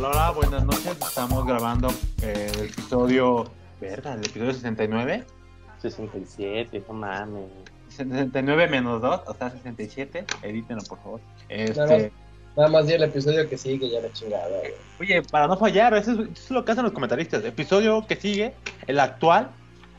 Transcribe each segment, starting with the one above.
Hola, hola, buenas noches. Estamos grabando eh, el episodio. ¿Verdad? ¿El episodio 69? 67, no mames. 69 menos 2, o sea, 67. Edítenlo, por favor. Nada más, Este, nada más di el episodio que sigue, ya la chingada, güey. oye, para no fallar, eso es, eso es lo que hacen los comentaristas. Episodio que sigue, el actual,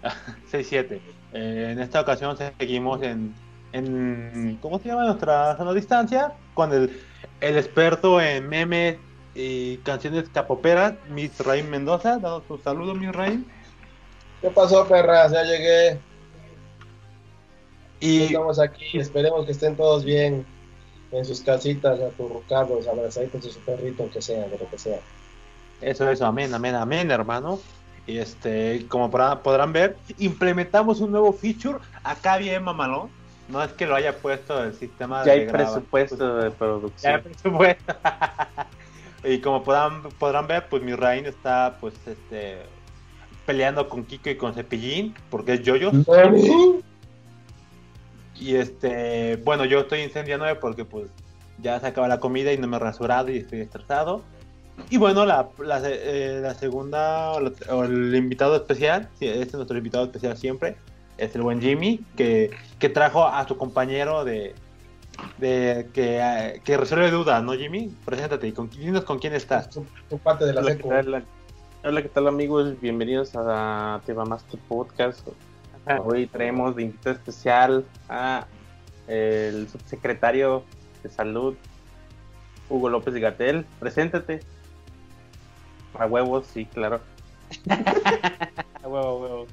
67. Eh, en esta ocasión seguimos en, en. ¿Cómo se llama nuestra sana distancia? Con el, el experto en memes y canciones capoperas, Miss Raim Mendoza. Dado su saludo, Miss Raim. ¿Qué pasó, perras? Ya llegué. Y Estamos aquí. Esperemos que estén todos bien en sus casitas, acurrucados, abrazaditos de su perrito, que sea, de lo que sea. Eso, eso, amén, amén, amén, hermano. Y este, como podrá- podrán ver, implementamos un nuevo feature acá bien mamalón. No es que lo haya puesto el sistema Ya de hay graba- presupuesto de Ya hay producción. presupuesto. y como podrán, podrán ver, pues mi Rain está pues este peleando con Kiko y con Cepillín, porque es Yoyo. Y este, bueno, yo estoy incendiándome porque pues ya se acaba la comida y no me he rasurado y estoy estresado. Y bueno, la, la, eh, la segunda, o, la- el invitado especial, sí, este es nuestro invitado especial siempre, es el buen Jimmy, que, que trajo a su compañero de, de que, eh, que resuelve dudas, ¿no, Jimmy? Preséntate y con, dinos con quién estás. Tu, tu parte de la Hola, ¿qué tal? Hola, ¿qué tal amigos? Bienvenidos a Tema Master Podcast. Hoy traemos de invitado especial a el subsecretario de Salud, Hugo López Gatel. Preséntate. A huevos, sí, claro. A huevo, a huevo.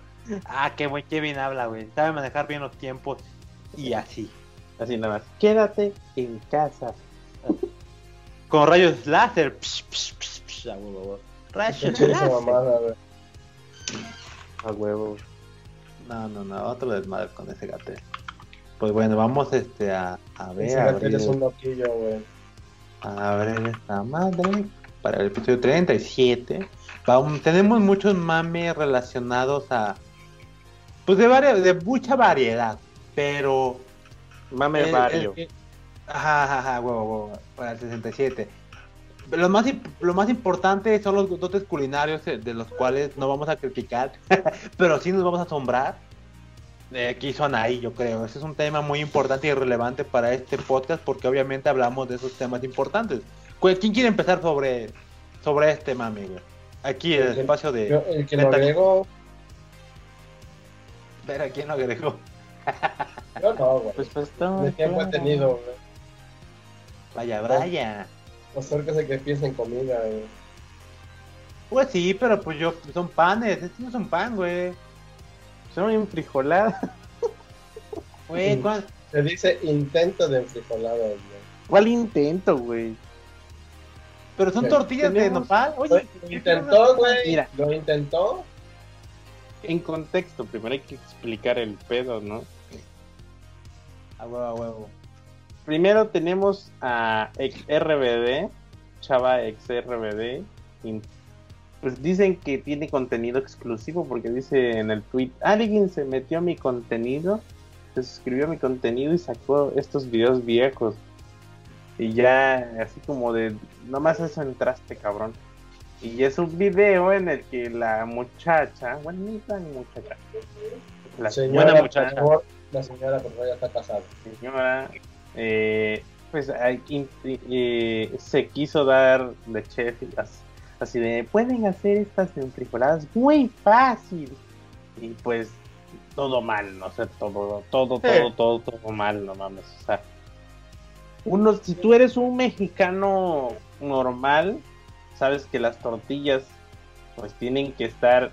Ah, qué buen Kevin habla, güey. Sabe manejar bien los tiempos y así. Así nada más. Quédate en casa. Con rayos láser. Psh, psh, psh, psh, a huevo, a huevo. Rayos láser. mamada. A huevos. No, no, no, otro desmadre con ese gatel. Pues bueno, vamos este a, a ver, Ese gatel es un loquillo, güey. a abrir esta madre para el episodio 37. Vamos, tenemos muchos mames relacionados a pues de varias, de mucha variedad, pero Mame el- Barrio. el que- ajá, ajá, ajá, huevo, huevo, para el 67. Lo más, lo más importante son los dotes culinarios eh, de los cuales no vamos a criticar, pero sí nos vamos a asombrar. Eh, aquí son ahí, yo creo. Ese es un tema muy importante y relevante para este podcast porque obviamente hablamos de esos temas importantes. ¿Quién quiere empezar sobre, sobre este mami, güey? Aquí el El- espacio de... Yo, el que lo agregó, quién lo agregó. Yo no, güey. Pues pues De tiempo he claro. tenido, güey. Vaya, vaya. Acérquese que piensa en comida, güey. Pues sí, pero pues yo, son panes. Este no es un pan, güey. Son enfrijoladas. Güey, Sí. ¿cuál- Se dice intento de enfrijolado, güey. ¿Cuál intento, güey? Pero son tortillas de nopal. Oye, Lo intentó, güey. Mira. Lo intentó. En contexto, primero hay que explicar el pedo, ¿no? A huevo, a huevo. Primero tenemos a XRBD, Chava XRBD. y, Pues dicen que tiene contenido exclusivo porque dice en el tweet, alguien se metió a mi contenido, se suscribió a mi contenido y sacó estos videos viejos. Y ya, así como de, nomás eso entraste, cabrón. Y es un video en el que la muchacha, bueno, ni tan muchacha, la Señora, buena muchacha, la señora, por favor, ya está casada. señora, eh, pues in- eh, se quiso dar de chef as- así de pueden hacer estas enfrijoladas muy fácil y pues todo mal, no sé, todo, todo, todo, todo, todo mal, no mames, o sea, uno, si tú eres un mexicano normal, sabes que las tortillas pues tienen que estar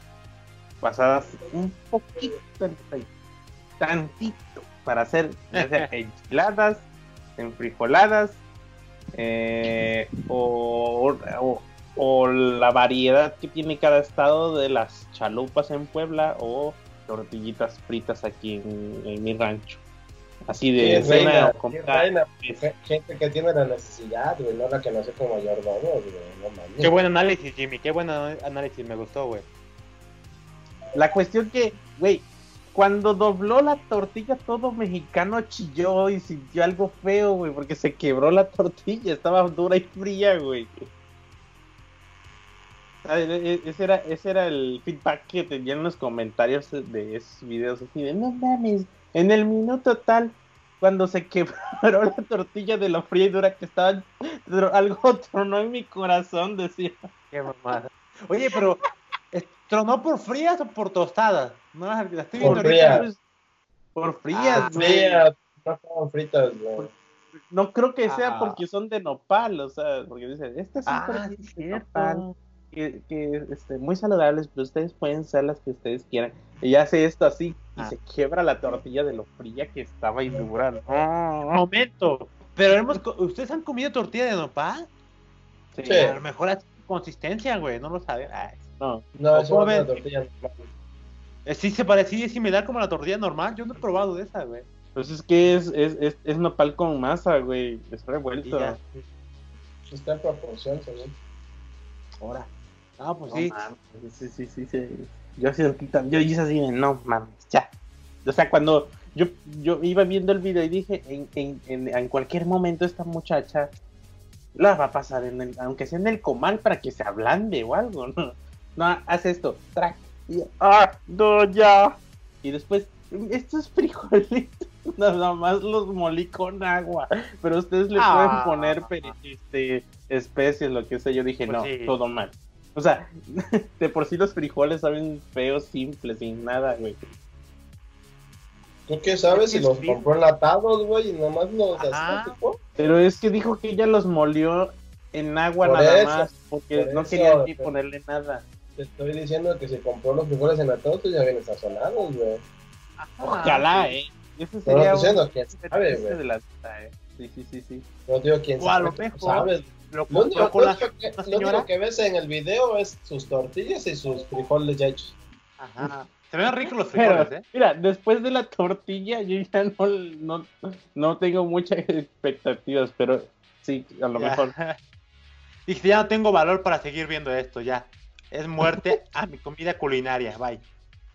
pasadas un poquito, tantito, para hacer ya sea enchiladas, enfrijoladas, eh, o, o- o la variedad que tiene cada estado de las chalupas en Puebla o tortillitas fritas aquí en, en mi rancho. Así Sí, de reina, sí, Gente que tiene la necesidad, güey, no la que nace como mayordomo, güey. No mames. Qué buen análisis, Jimmy. Qué buen análisis. Me gustó, güey. La cuestión que, güey, cuando dobló la tortilla, todo mexicano chilló y sintió algo feo, güey, porque se quebró la tortilla, estaba dura y fría, güey. Ah, e- e- Ese era, ese era el feedback que tenían los comentarios de esos videos así de no mames, en el minuto tal, cuando se quebró la tortilla de lo fría y dura que estaba, algo tronó en mi corazón, decía. Qué mamada. Oye, pero ¿es- ¿tronó por frías o por tostadas? No, la estoy viendo Por ahorita. frías. Pues, por frías, Ah, güey. Frías, no fritas, güey. No creo que sea Ah. porque son de nopal, o sea, porque dicen, estas son Ah, de nopal, que, que este, muy saludables, pero ustedes pueden ser las que ustedes quieran. Y hace esto así y Ah. se quiebra la tortilla de lo fría que estaba y. Momento. Pero hemos, ¿ustedes han comido tortilla de nopal? Sí. Sí. A lo mejor es consistencia, güey, no lo saben. Ay. No. No, eso ¿Cómo es una tortilla normal. Eh, Sí, se parecía, es similar como la tortilla normal. Yo no he probado de esa, güey. Pues es que es, es, es, es nopal con masa, güey. Es revuelto. Está en proporción, según. Ahora. Ah, pues No sí. mames, sí, sí, sí, sí. Yo sentí tam- yo hice así de no mames, ya. O sea, cuando yo, yo iba viendo el video y dije, en, en, en, en cualquier momento esta muchacha la va a pasar en el, aunque sea en el comal para que se ablande o algo, ¿no? No, hace esto, track, y, ah, no, ya. Y después, estos frijolitos, nada más los molí con agua, pero ustedes le Ah. pueden poner peri- este, especies, lo que sea. Yo dije, Pues no, sí. todo mal. O sea, de por sí los frijoles saben feos, simples, sin nada, güey. ¿Tú qué sabes Es si los compró enlatados, güey? Y nomás los tipo? Pero es que dijo que ella los molió en agua Por nada eso, más, porque por no eso, quería ni pero- ponerle nada. Te estoy diciendo que si compró los frijoles enlatados, pues ya vienen sazonados, güey. Ojalá, eh. Ese No, sería estoy diciendo, quién sabe, güey. de la vida, eh. Sí, sí, sí, sí. No digo quién O a sabe. lo tú mejor sabes. Lo, Lo único, lo con lo único que, lo único ves en el video es sus tortillas y sus frijoles ya hechos. Ajá. Se ven ricos los Pero, frijoles, ¿eh? mira, después de la tortilla, yo ya no, no, no tengo muchas expectativas, pero sí, a lo Ya. mejor. Dije, ya no tengo valor para seguir viendo esto, ya. Es muerte a mi comida culinaria, bye.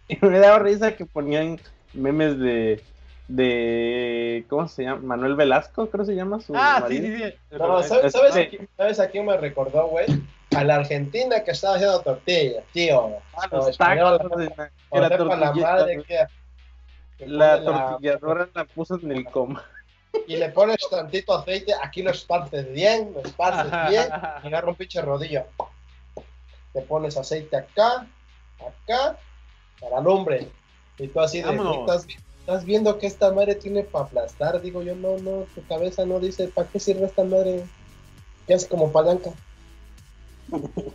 Y me daba risa que ponían memes de. de ¿Cómo se llama? Manuel Velasco, creo que se llama su Ah, sí, marido. sí, sí. No, ¿sabes, sabes, Sí. a quién, ¿sabes a quién me recordó, güey? A la Argentina que estaba haciendo tortillas, tío. Ah, No, los español, tacos la, la la tortilla- madre que... que la tortilladora la puso en el coma. Y le pones tantito aceite, aquí lo esparces bien, lo esparces bien, y agarra un pinche rodillo. Le pones aceite acá, acá, para lumbre. Y tú así de. ¿estás, estás viendo que esta madre tiene para aplastar? Digo yo, no, no, tu cabeza no dice, ¿para qué sirve esta madre? ¿Qué hace como palanca?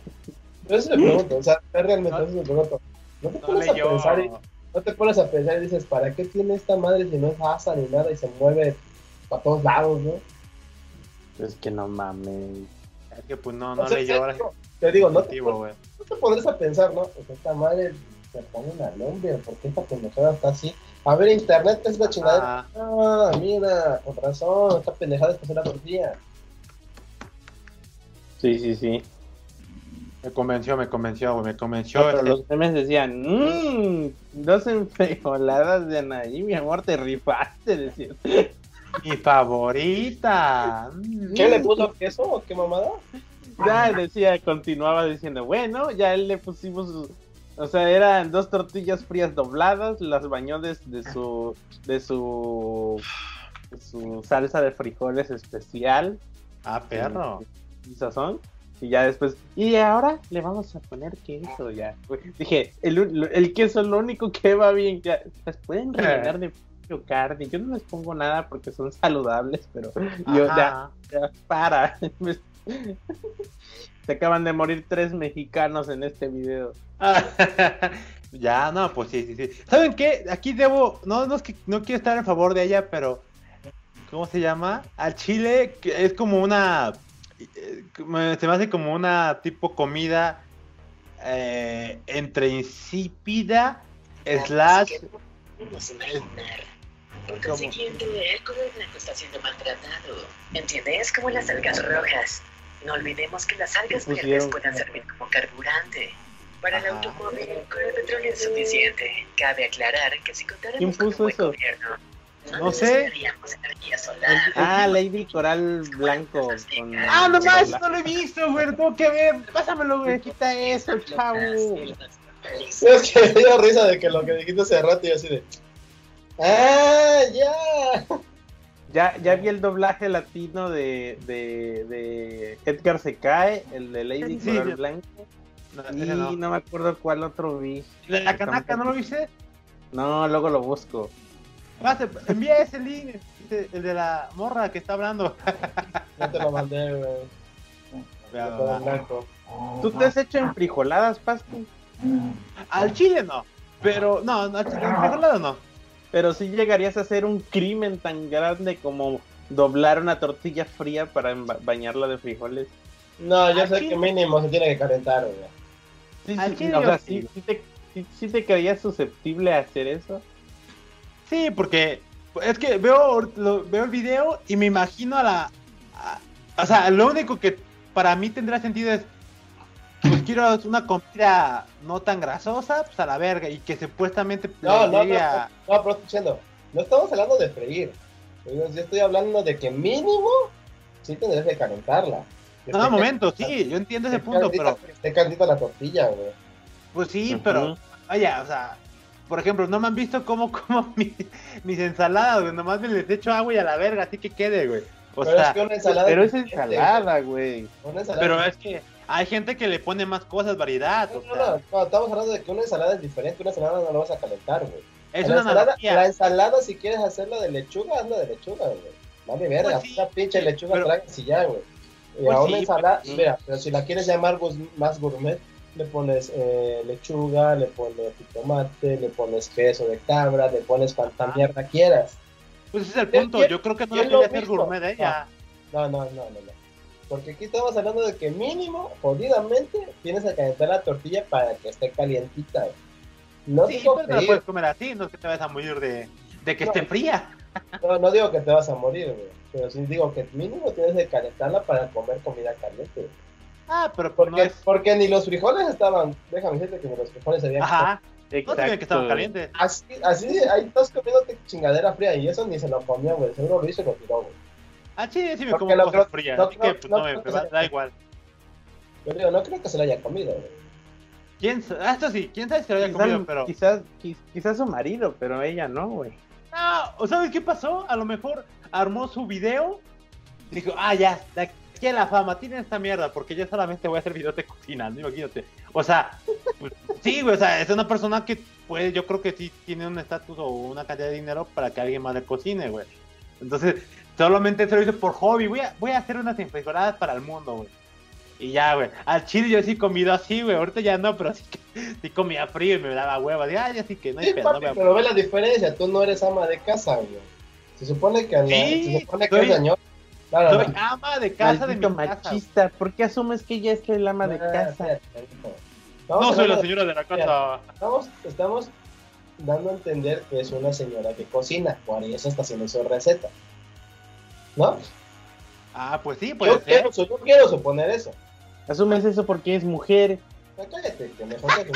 Eso me pregunto, o sea, realmente eso me pregunto. No te No pones a pensar y, no te pones a pensar y dices, ¿para qué tiene esta madre si no es asa ni nada y se mueve para todos lados, no? Es que no mames. Es que pues no, no sea, leyó te digo- te digo, no te, no te podrás a pensar, ¿no? Pues esta madre se pone una lumbre, ¿por qué esta pendejada está así? A ver, internet, ¿qué es la chingadera? Ah, mira, con razón, esta pendejada es que la tortilla. Sí, sí, sí. me convenció, me convenció, güey, me convenció. No, pero los memes decían, mmm, dos enfrijoladas de Anaí, mi amor, te rifaste, decían. Mi favorita. Mm. ¿Qué le puso queso o qué mamada? Ya decía, continuaba diciendo, bueno, ya le pusimos, o sea, eran dos tortillas frías dobladas, las bañó de, de su, de su, de su salsa de frijoles especial Ah, perro. y sazón. Y ya después, y ahora le vamos a poner queso ya. Dije, el, el queso es lo único que va bien. Ya, las pueden rellenar de carne. Yo no les pongo nada porque son saludables, pero yo ya, ya, para. Se acaban de morir tres mexicanos en este video. ya, no, pues sí, sí, sí. ¿Saben qué? Aquí debo, no, no es que no quiero estar en favor de ella, pero ¿cómo se llama? Al chile que es como una, eh, se me hace como una tipo comida eh, entre insípida slash. Por consiguiente, el color blanco está siendo maltratado. ¿Entiendes? Como las algas rojas. No olvidemos que las algas verdes pueden servir como carburante. Para el automóvil, con el petróleo es suficiente. Cabe aclarar que si ¿Quién contáramos con un puso buen eso? gobierno, No sé. energía solar. Ah, Lady Coral Blanco. Con... Ah, no más, no lo he visto, güey, lo tengo que ver. Pásamelo, güey, quita eso, chavo. Es que me dio risa de que lo que dijiste hace rato y así de. ¡Ah, ya! Ya, ya vi el doblaje latino de, de, de Edgar se cae, el de Lady Sí, yo- Blanco. No, Y no. no me acuerdo cuál otro vi. ¿De la canaca no lo viste? No, luego lo busco. Pase, envía ese link, ese- el de la morra que está hablando. No te lo mandé, güey. ¿Tú te has hecho enfrijoladas, Pasto? Al chile no. Pero, no, no, al chile, en frijolado no. Pero sí llegarías a hacer un crimen tan grande como doblar una tortilla fría para bañarla de frijoles. No, yo sé que mínimo se tiene que calentar, güey. Sí, Al sí, chile o yo sea, sí. sí, sí te, sí- sí te creías susceptible a hacer eso. Sí, porque es que veo, lo- veo el video y me imagino a la... a- o sea, lo único que para mí tendrá sentido es, pues quiero una comida no tan grasosa, pues a la verga, y que supuestamente No, no, no, no, pero diciendo, no estamos hablando de freír. Yo estoy hablando de que mínimo sí tendrías que calentarla. No, un momento, sí, yo entiendo ese punto, pero esté calientita la tortilla, güey. pues sí, pero vaya, o sea, por ejemplo, no me han visto cómo como mi- mis ensaladas, güey, nomás me les echo agua y a la verga, así que quede, güey. O pero sea, es que una ensalada. Pero es ensalada, güey. güey. Una ensalada pero es que hay gente que le pone más cosas, variedad, No, o no, sea, no, estamos hablando de que una ensalada es diferente, una ensalada no la vas a calentar, güey. es la, una ensalada, analogía. la ensalada, si quieres hacerla de lechuga, hazla de lechuga, güey. Vale, verga, Pues sí, una pinche lechuga pero- tragas y ya, güey. Y Pues a una sí, ensalada, pues mira, pero si la quieres llamar más gourmet, le pones eh, lechuga, le pones tomate, le pones queso de cabra, le pones cuanta Ah. mierda quieras. Pues ese es el ¿Quién- punto, yo creo que no le quería hacer gourmet ella. No, no, no, no, no. Porque aquí estamos hablando de que mínimo, jodidamente, tienes que calentar la tortilla para que esté calientita. güey. No Sí, digo pero te la puedes comer así, no es que te vayas a morir de, de que No. esté fría. No, no digo que te vas a morir, güey. Pero sí digo que mínimo tienes que calentarla para comer comida caliente. güey. Ah, pero pues Porque, no es... porque ni los frijoles estaban. Déjame decirte que ni los frijoles se habían. Ajá, no Exacto. sabía que estaban calientes. Así, así, ahí estás comiéndote chingadera fría y eso ni se lo comió, güey. Seguro lo hizo y lo tiró, güey. Ah, sí, sí me Porque como no cosas creo- frías, no así creo- que pues no no, me me sea- da igual. Yo digo, no creo que se lo haya comido, güey. ¿Quién, ah, esto sí, quién sabe si lo había Quizás, comido, pero... quizás, qui- quizás su marido, pero ella no, güey. No, ¿o sabes qué pasó? A lo mejor armó su video, dijo, ah, ya, de aquí a la fama, tiene esta mierda, porque yo solamente voy a hacer videos de cocina, ¿no? imagínate. O sea, pues, sí, güey, o sea, es una persona que puede, yo creo que sí tiene un estatus o una cantidad de dinero para que alguien más le cocine, güey. Entonces, solamente se lo hizo por hobby, voy a, voy a hacer unas enfrijoladas para el mundo, güey. Y ya, güey. Al chile yo sí he comido así, güey. Ahorita ya no, pero sí que sí comía frío y me daba hueva. Digo, ah, ya sí que no hay Sí, pedo, papi, pero ve la diferencia. Tú no eres ama de casa, güey. Se supone que, Sí, se supone que soy- es señor. No, no, Soy no. ama de casa de mi casa. machista. ¿Por qué asumes que ella es el ama de Ah, casa? No soy la señora de la casa. Estamos, estamos dando a entender que es una señora que cocina, por eso está haciendo su receta. ¿No? Ah, pues sí, puede Yo ser. quiero, su- yo quiero suponer eso. Asumes eso porque es mujer. Ya Cállate, que mejor que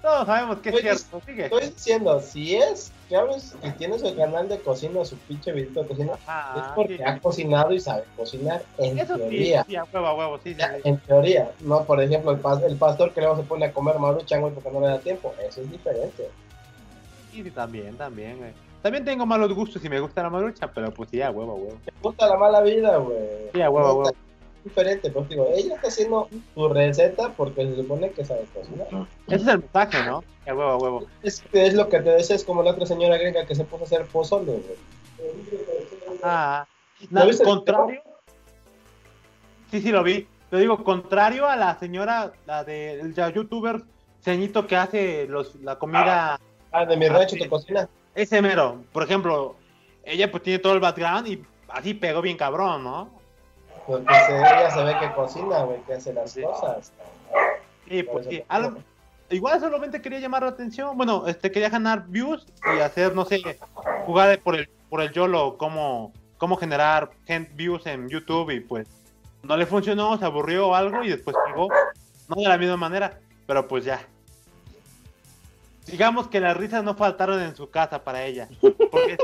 Todos sabemos que es Oye, cierto. Sigue. Estoy diciendo, si es que abres y tiene su canal de cocina, su pinche video de cocina, es Ah, porque sí. ha cocinado y sabe cocinar, en Eso teoría. sí, a huevo, a huevo, sí, sí. Ya, sí. en teoría, no, por ejemplo, el, pas- el pastor que luego se pone a comer maruchan, güey, porque no le da tiempo, eso es diferente. Sí, también, también, güey. También tengo malos gustos y me gusta la marucha, pero pues sí, a huevo, huevo. Te gusta la mala vida, güey. Sí, a huevo, huevo. Diferente, pero digo, ella está haciendo su receta porque se supone que sabe cocinar. Ese es el mensaje, ¿no? Sí, A huevo, huevo. Es, es lo que te decía, es como la otra señora gringa que se puso a hacer pozole, güey. Ah, ¿Lo no, contrario. Sí, sí, lo vi. Te digo, contrario a la señora, la del ya youtuber ceñito que hace los, la comida, Ah, de mi Ah, rancho te cocina. Ese mero. Por ejemplo, ella pues tiene todo el background y así pegó bien cabrón, ¿no? Porque se, ella se ve que cocina, güey, que hace las Sí. cosas. Sí, pues sí. igual solamente quería llamar la atención. Bueno, este quería ganar views y hacer, no sé, jugar por el por el YOLO, cómo, cómo generar gen- views en YouTube y pues no le funcionó, se aburrió o algo y después pegó. No de la misma manera, pero pues ya. Digamos que las risas no faltaron en su casa para ella. Porque,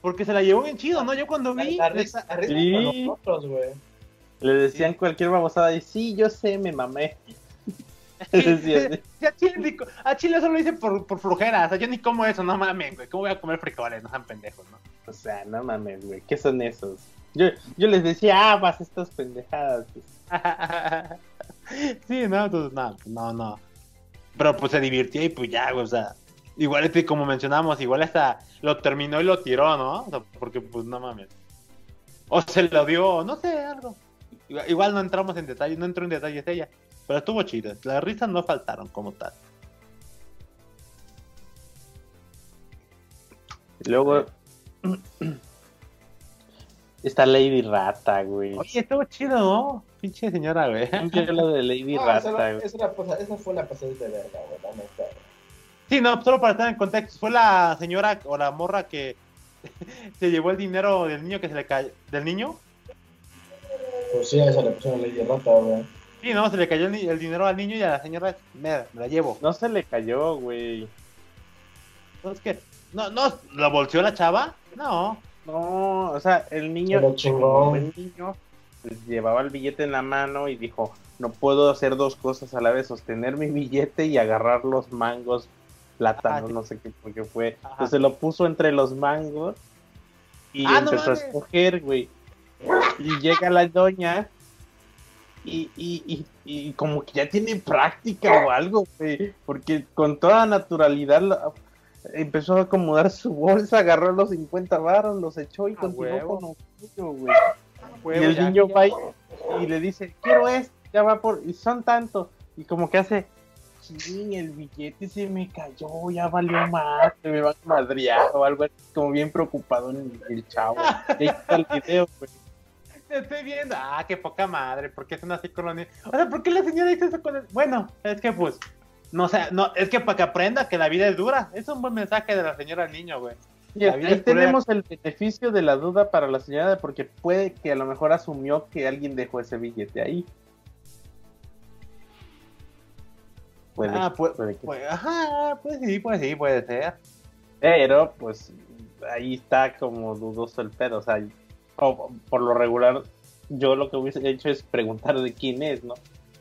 porque se la llevó bien chido, ¿no? Yo cuando vi. la risa, la risa Sí. con nosotros, güey. Le decían cualquier babosada y sí, yo sé, me mamé. Sí, sí, a, Chile, a Chile eso lo hice por, por flojera. O sea, yo ni como eso, no mames, güey. ¿Cómo voy a comer frijoles? No sean pendejos, ¿no? O sea, no mames, güey, ¿qué son esos? Yo, yo les decía, ah, vas estas pendejadas. pues. sí, no, entonces, no, no, no. Pero pues se divirtió y pues ya, o sea. Igual, este, como mencionamos, igual hasta lo terminó y lo tiró, ¿no? O sea, porque pues no mames. O se lo dio, no sé, algo. Igual, igual no entramos en detalles, no entró en detalles ella. Pero estuvo chido. Las risas no faltaron como tal. Luego está Lady Rata, güey. Oye, estuvo chido, ¿no? Pinche señora, güey. Lo de Lady esa, Rata, era- güey. esa, esa fue una pasadita de verga, güey, la neta. Sí, no, solo para estar en contexto, fue la señora o la morra que se llevó el dinero del niño que se le cayó. ¿Del niño? Pues sí, a esa le pusieron Lady Rata, güey. Sí, no, se le cayó el, dinero al niño y a la señora, me, me la llevo. No se le cayó, güey. Entonces, ¿qué? No, no, ¿la bolseó la chava? No. No, o sea, el niño, buen niño, pues, llevaba el billete en la mano y dijo, no puedo hacer dos cosas a la vez, sostener mi billete y agarrar los mangos, plátanos, no sé qué, por qué fue. Ajá. Entonces lo puso entre los mangos y Ah, no empezó a escoger, güey. Y llega la doña y, y, y, y como que ya tiene práctica o algo, güey, porque con toda naturalidad la- empezó a acomodar su bolsa, agarró los 50 varos, los echó y continuó huevo. con lo suyo, güey. Huevo, y el ya, niño ya. va y, y le dice, quiero esto, ya va por, y son tantos, y como que hace, ching, el billete se me cayó, ya valió más, me van a madrear o algo así, como bien preocupado en el chavo. Y ahí está el video, güey. Te estoy viendo. Ah, qué poca madre. ¿Por qué son así con los niños? O sea, ¿por qué la señora dice eso con el... Bueno, es que pues... No sé, no, es que para que aprenda que la vida es dura. Es un buen mensaje de la señora al niño, güey. Y ahí tenemos el beneficio de la duda para la señora porque puede que a lo mejor asumió que alguien dejó ese billete ahí. Puede, ah, pues, puede que- pues, ajá, pues sí, pues sí, puede ser. Pero, pues, ahí está como dudoso el pedo. O sea, o- por lo regular, yo lo que hubiese hecho es preguntar de quién es, ¿no?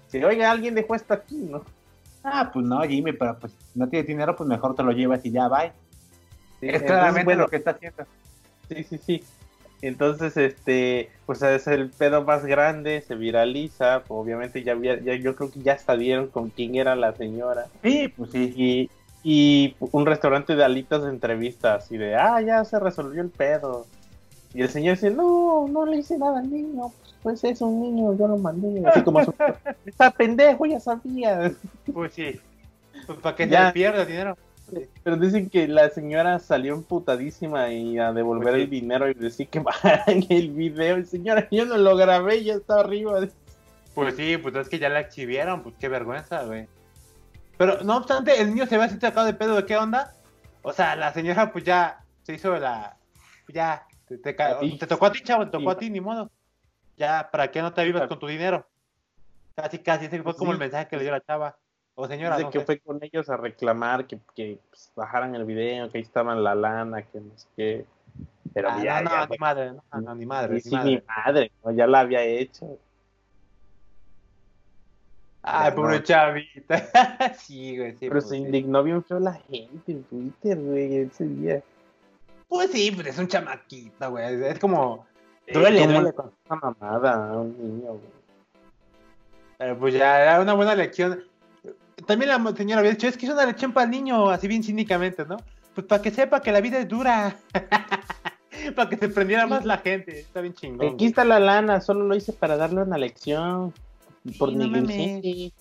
Si, oiga, alguien dejó esto aquí, ¿no? Ah, pues no, Jimmy, pero pues si no tienes dinero, pues mejor te lo llevas y ya, bye. Sí, es claramente bueno, lo que está haciendo. Sí, sí, sí. Entonces, este, pues es el pedo más grande, se viraliza, obviamente ya, había- ya yo creo que ya hasta dieron con quién era la señora. Sí, pues sí. Y, y un restaurante de alitas de entrevistas y de, ah, ya se resolvió el pedo. Y el señor dice, no, no le hice nada al niño, pues es un niño, yo lo mandé. Así como, su- está pendejo, ya sabía. Pues sí. Pues para que Ya. pierda el dinero. Pero dicen que la señora salió emputadísima y a devolver Pues sí. el dinero y decir que en el video. Señora, yo no lo grabé, ya está arriba. Pues sí, pues es que ya la exhibieron, pues qué vergüenza, güey. Pero no obstante, el niño se ve así sacado de pedo de qué onda. O sea, la señora pues ya se hizo la... Ya, te, te, te tocó a ti, chavo, te tocó a ti, ni modo. Ya, ¿para qué no te vivas con tu dinero? Casi, casi, ese fue como sí. el mensaje que le dio la chava. O señora, Dice no que sé. fue con ellos a reclamar que, que pues, bajaran el video, que ahí estaban la lana, que no sé qué. Pero Ah, ya, no, ya, no, ni madre, no, no, ni madre, ni ni sí, madre. mi madre, ¿no? ya la había hecho. Ay, pobre chavita. sí, güey, sí. Pero pues, se sí. indignó bien feo la gente en Twitter, güey, ese día. Pues sí, pues es un chamaquito, güey. Es como. Duele, ¿Cómo duele. le contó esa mamada a un niño, güey? Pues ya era una buena lección. También la señora había dicho, es que es una lección para el niño, así bien cínicamente, ¿no? Pues para que sepa que la vida es dura. para que se prendiera más la gente. Está bien chingón. Aquí está la lana, solo lo hice para darle una lección. Por no negligencia.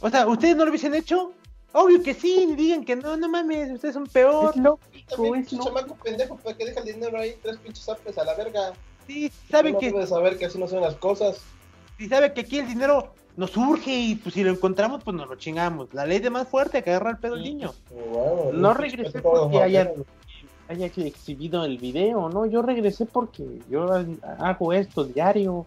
O sea, ¿ustedes no lo hubiesen hecho? Obvio que sí, ni digan que no, no mames, ustedes son peor. Es lógico, También, es pinche lógico. chamaco pendejo, ¿para que deja el dinero ahí? Tres pinches apes a la verga. Sí, saben no que, debe saber que así no son las cosas. sí sabe que aquí el dinero nos surge y pues si lo encontramos, pues nos lo chingamos. La ley de más fuerte que agarra el pedo el niño. Bueno, No regresé porque de haya, Javier, haya exhibido el video, ¿no? Yo regresé porque yo hago esto diario.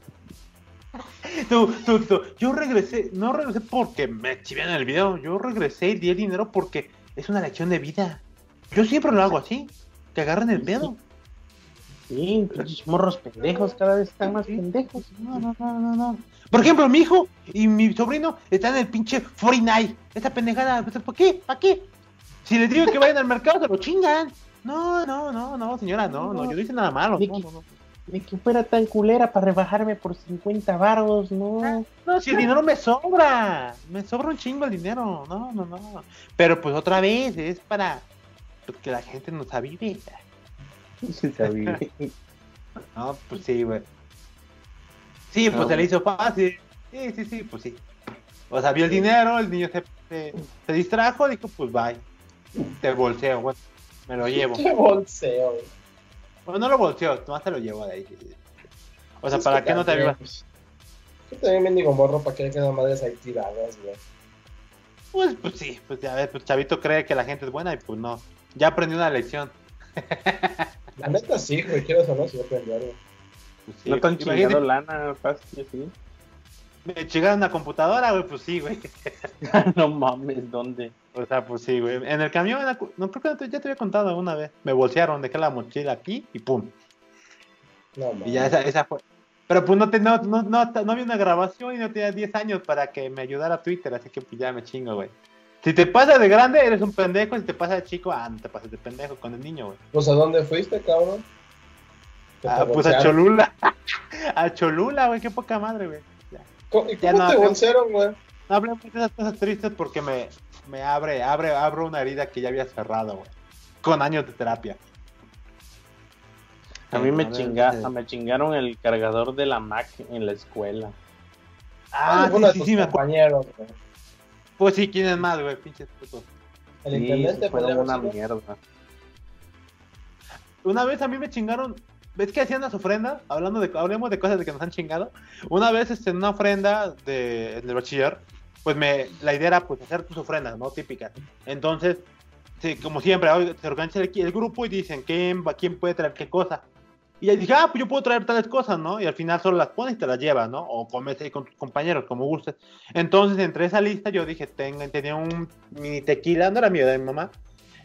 Tú, tú, tú, yo regresé, no regresé porque me exhibieron el video, yo regresé y di el dinero porque es una lección de vida. Yo siempre lo hago así, que agarren el pedo. Sí, morros pendejos, cada vez están más pendejos. No, no, no, no, no. Por ejemplo, mi hijo y mi sobrino están en el pinche Fortnite. Esa pendejada, pues, ¿por qué? ¿Para qué? Si les digo que vayan al mercado, se lo chingan. No, no, no, no, señora, no, no, yo no hice nada malo. No, no. Ni que fuera tan culera para rebajarme por 50 baros, no. No, si el dinero me sobra. Me sobra un chingo el dinero. No, no, no. Pero pues otra vez, es para pues, que la gente nos avive. Sí, sabía. No, pues sí, güey. Sí, pues No. se le hizo fácil. Sí, sí, sí, pues sí. O sea, vio el dinero, el niño se, se, se distrajo, dijo, pues bye. Te bolseo, güey. Me lo llevo. Qué bolseo, güey. Bueno, no lo bolseo, nomás te lo llevo de ahí. O sea, Es ¿para que qué no te avivas? pues, Yo también mendigo morro para que quedan madres ahí tiradas, güey. Pues, pues sí, pues ya ves, pues Chavito cree que la gente es buena y pues no. Ya aprendió una lección. La neta sí, güey, quiero o no, si yo aprendí algo. Pues sí, No tan chingado lana, fácil, sí. Me chingaron una computadora, güey, pues sí, güey. no mames, ¿dónde? O sea, pues sí, güey. En el camión, no creo que no te- ya te había contado una vez. Me bolsearon, dejé la mochila aquí y pum. No, mames. Y ya esa, esa fue. Pero pues no, te, no, no, no, no había una grabación y no tenía 10 años para que me ayudara Twitter, así que pues ya me chingo, güey. Si te pasa de grande, eres un pendejo. Si te pasa de chico, ah, no te pases de pendejo con el niño, güey. Pues a dónde fuiste, cabrón? Ah, pues a. Cholula. a Cholula, güey, qué poca madre, güey. ¿Cómo- ¿Y Ya cómo no, te no. bolsearon, güey? No hablemos de esas cosas tristes porque me, me abre, abre, abro una herida que ya había cerrado, güey. Con años de terapia. A mí me, ver, chinga, me chingaron el cargador de la Mac en la escuela. Ah, de sí, sí, me acuerdo. compañeros, güey. Pues sí, ¿quién es más, güey? Pinches putos. El Sí, intendente podría una mierda. Una vez a mí me chingaron. ¿Ves que hacían las ofrendas? Hablando de, hablemos de cosas de que nos han chingado. Una vez este, en una ofrenda de, en el bachiller, pues me, la idea era pues hacer tus ofrendas, ¿no? Típicas. Entonces, sí, como siempre, se organiza el, el grupo y dicen quién, quién puede traer qué cosa. Y ahí dije, ah, pues yo puedo traer tales cosas, ¿no? Y al final solo las pones y te las llevas, ¿no? O comes ahí con tus compañeros, como gustes. Entonces, entre esa lista, yo dije, tenga, tenía un mini tequila, no era mío, de mi mamá,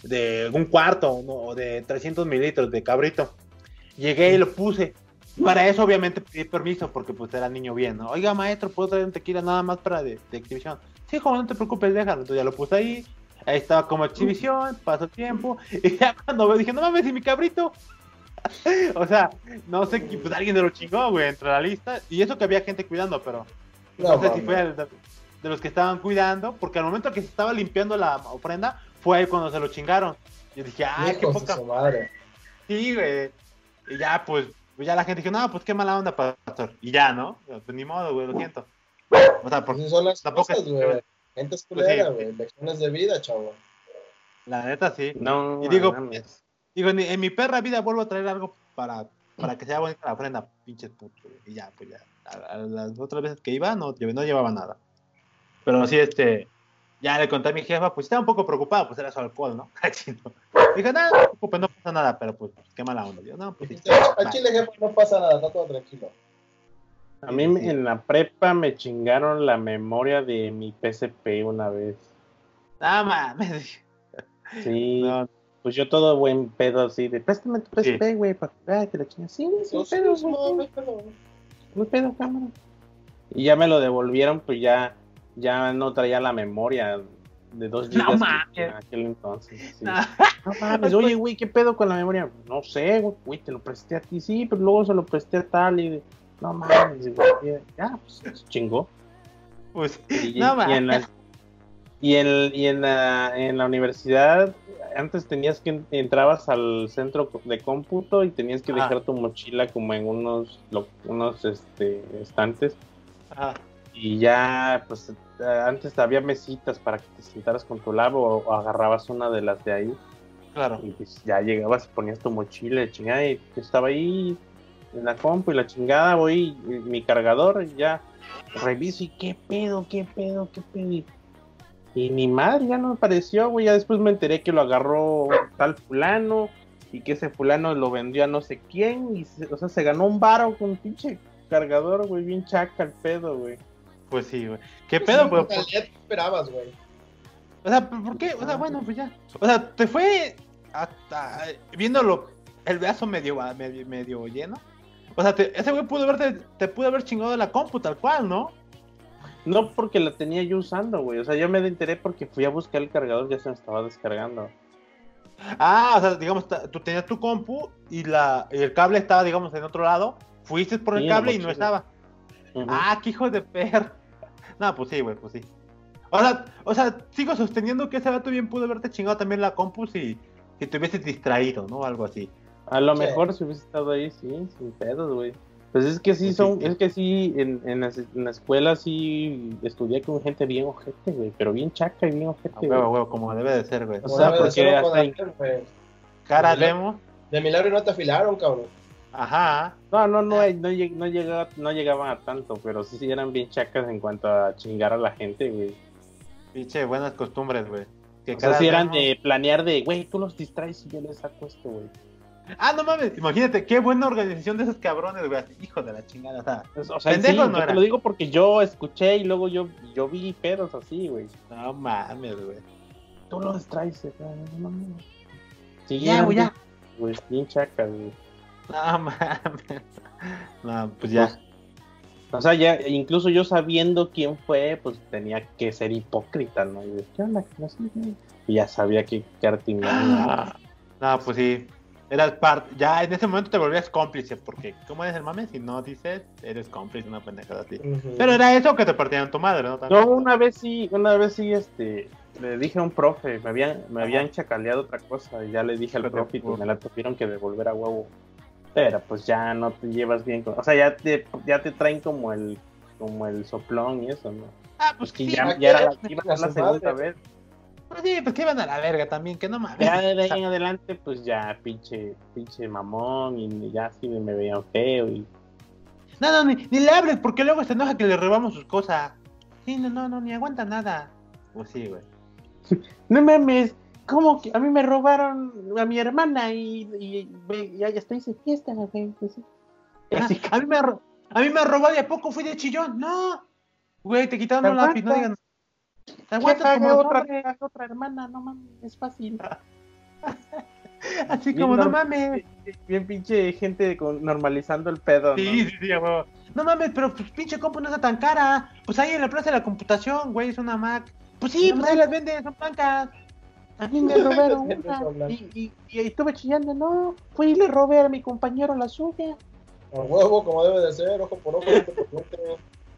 de un cuarto, ¿no? O de 300 mililitros de cabrito. Llegué y lo puse. Para eso, obviamente, pedí permiso, porque pues era niño bien, ¿no? Oiga, maestro, ¿puedo traer un tequila nada más para de, de exhibición? Sí, joven, no te preocupes, déjalo. Entonces ya lo puse ahí. Ahí estaba como exhibición, pasó tiempo. Y ya cuando veo, dije, no mames, ¿y mi cabrito? o sea, no sé, pues alguien de lo chingó, güey, entre la lista. Y eso que había gente cuidando, pero no, No, sé si fue el de, de los que estaban cuidando, porque al momento que se estaba limpiando la ofrenda, fue ahí cuando se lo chingaron. Yo dije, ay, qué poca madre. Sí, güey. Y ya, pues, pues ya la gente dijo, no, pues qué mala onda, pastor. Y ya, ¿no? Pues ni modo, güey, lo siento. O sea, porque son las tampoco cosas, es- güey. Gente es Pues culera, sí. güey. Lecciones de vida, chavo. la neta sí. No, Y digo, mames. Digo, en, en mi perra vida vuelvo a traer algo para, para que sea bonita la ofrenda, pinches putos. güey. Y ya, pues ya. A, a las otras veces que iba, no, no llevaba nada. Pero sí, este. Ya le conté a mi jefa, pues estaba un poco preocupado, pues era su alcohol, ¿no? ¿no? Dije, nada, no te preocupes, no pasa nada, pero pues qué mala onda. Yo, no, pues sí. Va". chile, jefe, no pasa nada, está todo tranquilo. A mí en la prepa me chingaron la memoria de mi PSP una vez. Ah, mames. Sí, No, pues yo todo buen pedo así de préstame tu Sí. PSP, güey, para que veas que la chingas. Sí, sí, No, sí, pedo, sí, güey, no, sí. no. No hay pedo, cámara. Y ya me lo devolvieron, pues ya, ya no traía la memoria de dos No mames. tenía en aquel entonces. sí. no. No mames, oye, güey, ¿qué pedo con la memoria? No sé, güey, te lo presté a ti, sí, pero luego se lo presté a tal y... No mames, güey, ya, pues chingó. Pues, Y, no, y en, la, y, en, y en, la, en la universidad, antes tenías que entrabas al centro de cómputo y tenías que Ah. dejar tu mochila como en unos, lo- unos este, estantes. Ah, Y ya, pues antes había mesitas para que te sentaras con tu labo o, o agarrabas una de las de ahí. claro. Y pues ya llegabas y ponías tu mochila chingada y yo estaba ahí en la compu y la chingada, voy y mi cargador y ya reviso y qué pedo, qué pedo, qué pedo. Y, y mi madre ya no me apareció, güey. Ya después me enteré que lo agarró tal fulano y que ese fulano lo vendió a no sé quién. Y se- o sea, se ganó un varo con un pinche cargador, güey, bien chaca el pedo, güey. Pues sí, güey. ¿Qué pedo, Pues, pues? ¿Qué esperabas, güey? O sea, ¿por qué? O sea, bueno, pues ya. O sea, te fue hasta viéndolo el brazo medio, medio, medio lleno. O sea, te- ese güey pudo haberte, te pudo haber chingado de la compu tal cual, ¿no? No porque la tenía yo usando, güey. O sea, yo me enteré porque fui a buscar el cargador, ya se me estaba descargando. Ah, o sea, digamos, tú tenías tu compu y, la, y el cable estaba, digamos, en otro lado. Fuiste por el Sí, cable y no estaba. Ah, qué hijo de per. No, pues sí, güey, pues sí. O sea, o sea, sigo sosteniendo que ese vato bien pudo haberte chingado también la compu si, si te hubieses distraído, ¿no? Algo así. A lo Sí. mejor si hubiese estado ahí, sí, sin pedos, güey. Pues es que sí Sí, son, sí. es que sí, en, en, la, en la escuela sí estudié con gente bien ojete, güey, pero bien chaca y bien ojete, huevo, a güey. huevo, como debe de ser, güey. O sea, de porque hasta de ahí- güey. Cara Pues demo. De milagro no te afilaron, cabrón. Ajá. No, no, no, no, lleg- no, llegaba, no llegaban a tanto, pero sí, sí eran bien chacas en cuanto a chingar a la gente, güey. Pinche buenas costumbres, güey. Que O sea, sí eran de planear de, güey, tú los distraes y yo les saco esto, güey. Ah, no mames, imagínate, qué buena organización de esos cabrones, güey. Hijo de la chingada, o sea. O sea, sí, no yo te lo digo porque yo escuché y luego yo, yo vi pedos así, güey. No mames, güey. Tú los distraes, eh, no mames. Sí, Ya, güey, ya. bien- Güey, bien chacas, güey. No mames. No, pues ya. O sea, ya, incluso yo sabiendo quién fue, pues tenía que ser hipócrita, ¿no? Y de, ¿qué onda? No sé. Y ya sabía que que Artimán- No, pues sí. Eras parte. Ya en ese momento te volvías cómplice, porque ¿cómo eres el mame? Si no dices, eres cómplice, una pendejada así. Pero era eso que te partían tu madre, ¿no? También. No, una vez sí, una vez sí, este, le dije a un profe, me habían, me habían chacaleado otra cosa, y ya le dije al profe y me la tuvieron que devolver a huevo. Pero pues ya no te llevas bien con, o sea, ya te, ya te traen como el, como el soplón y eso, ¿no? Ah, Pues pues que sí. ya, ya era la, aquí iba a ser la segunda vez. Pues sí, pues que iban a la verga también, que no mames. Ya de ahí en adelante, pues ya pinche, pinche mamón, y ya sí me veían feo y No, no, ni, ni le hables, porque luego se enoja que le robamos sus cosas. Sí, no, no, no, ni aguanta nada. Pues sí, güey. No mames, ¿cómo que a mí me robaron a mi hermana y, y, y ya, estoy en fiesta, güey? Sí. Así A mí me, a mí me robó y a poco fui de chillón. No. Güey, te quitaron ¿Te un lápiz, no aguantas? digan. Te que aguantas como otra, hermana, no mames, es fácil. Así Bien como, no mames. Bien pinche gente con, normalizando el pedo, ¿no? Sí, sí, sí, a huevo. No mames, pero pues pinche compu no está tan cara. Pues ahí en la plaza de la computación, güey, es una Mac. Pues sí, No pues ahí las venden, son blancas. A mí me robaron una y, y, y estuve chillando, no, fui y le robé a mi compañero la suya. A huevo, como debe de ser, ojo por ojo, diente por.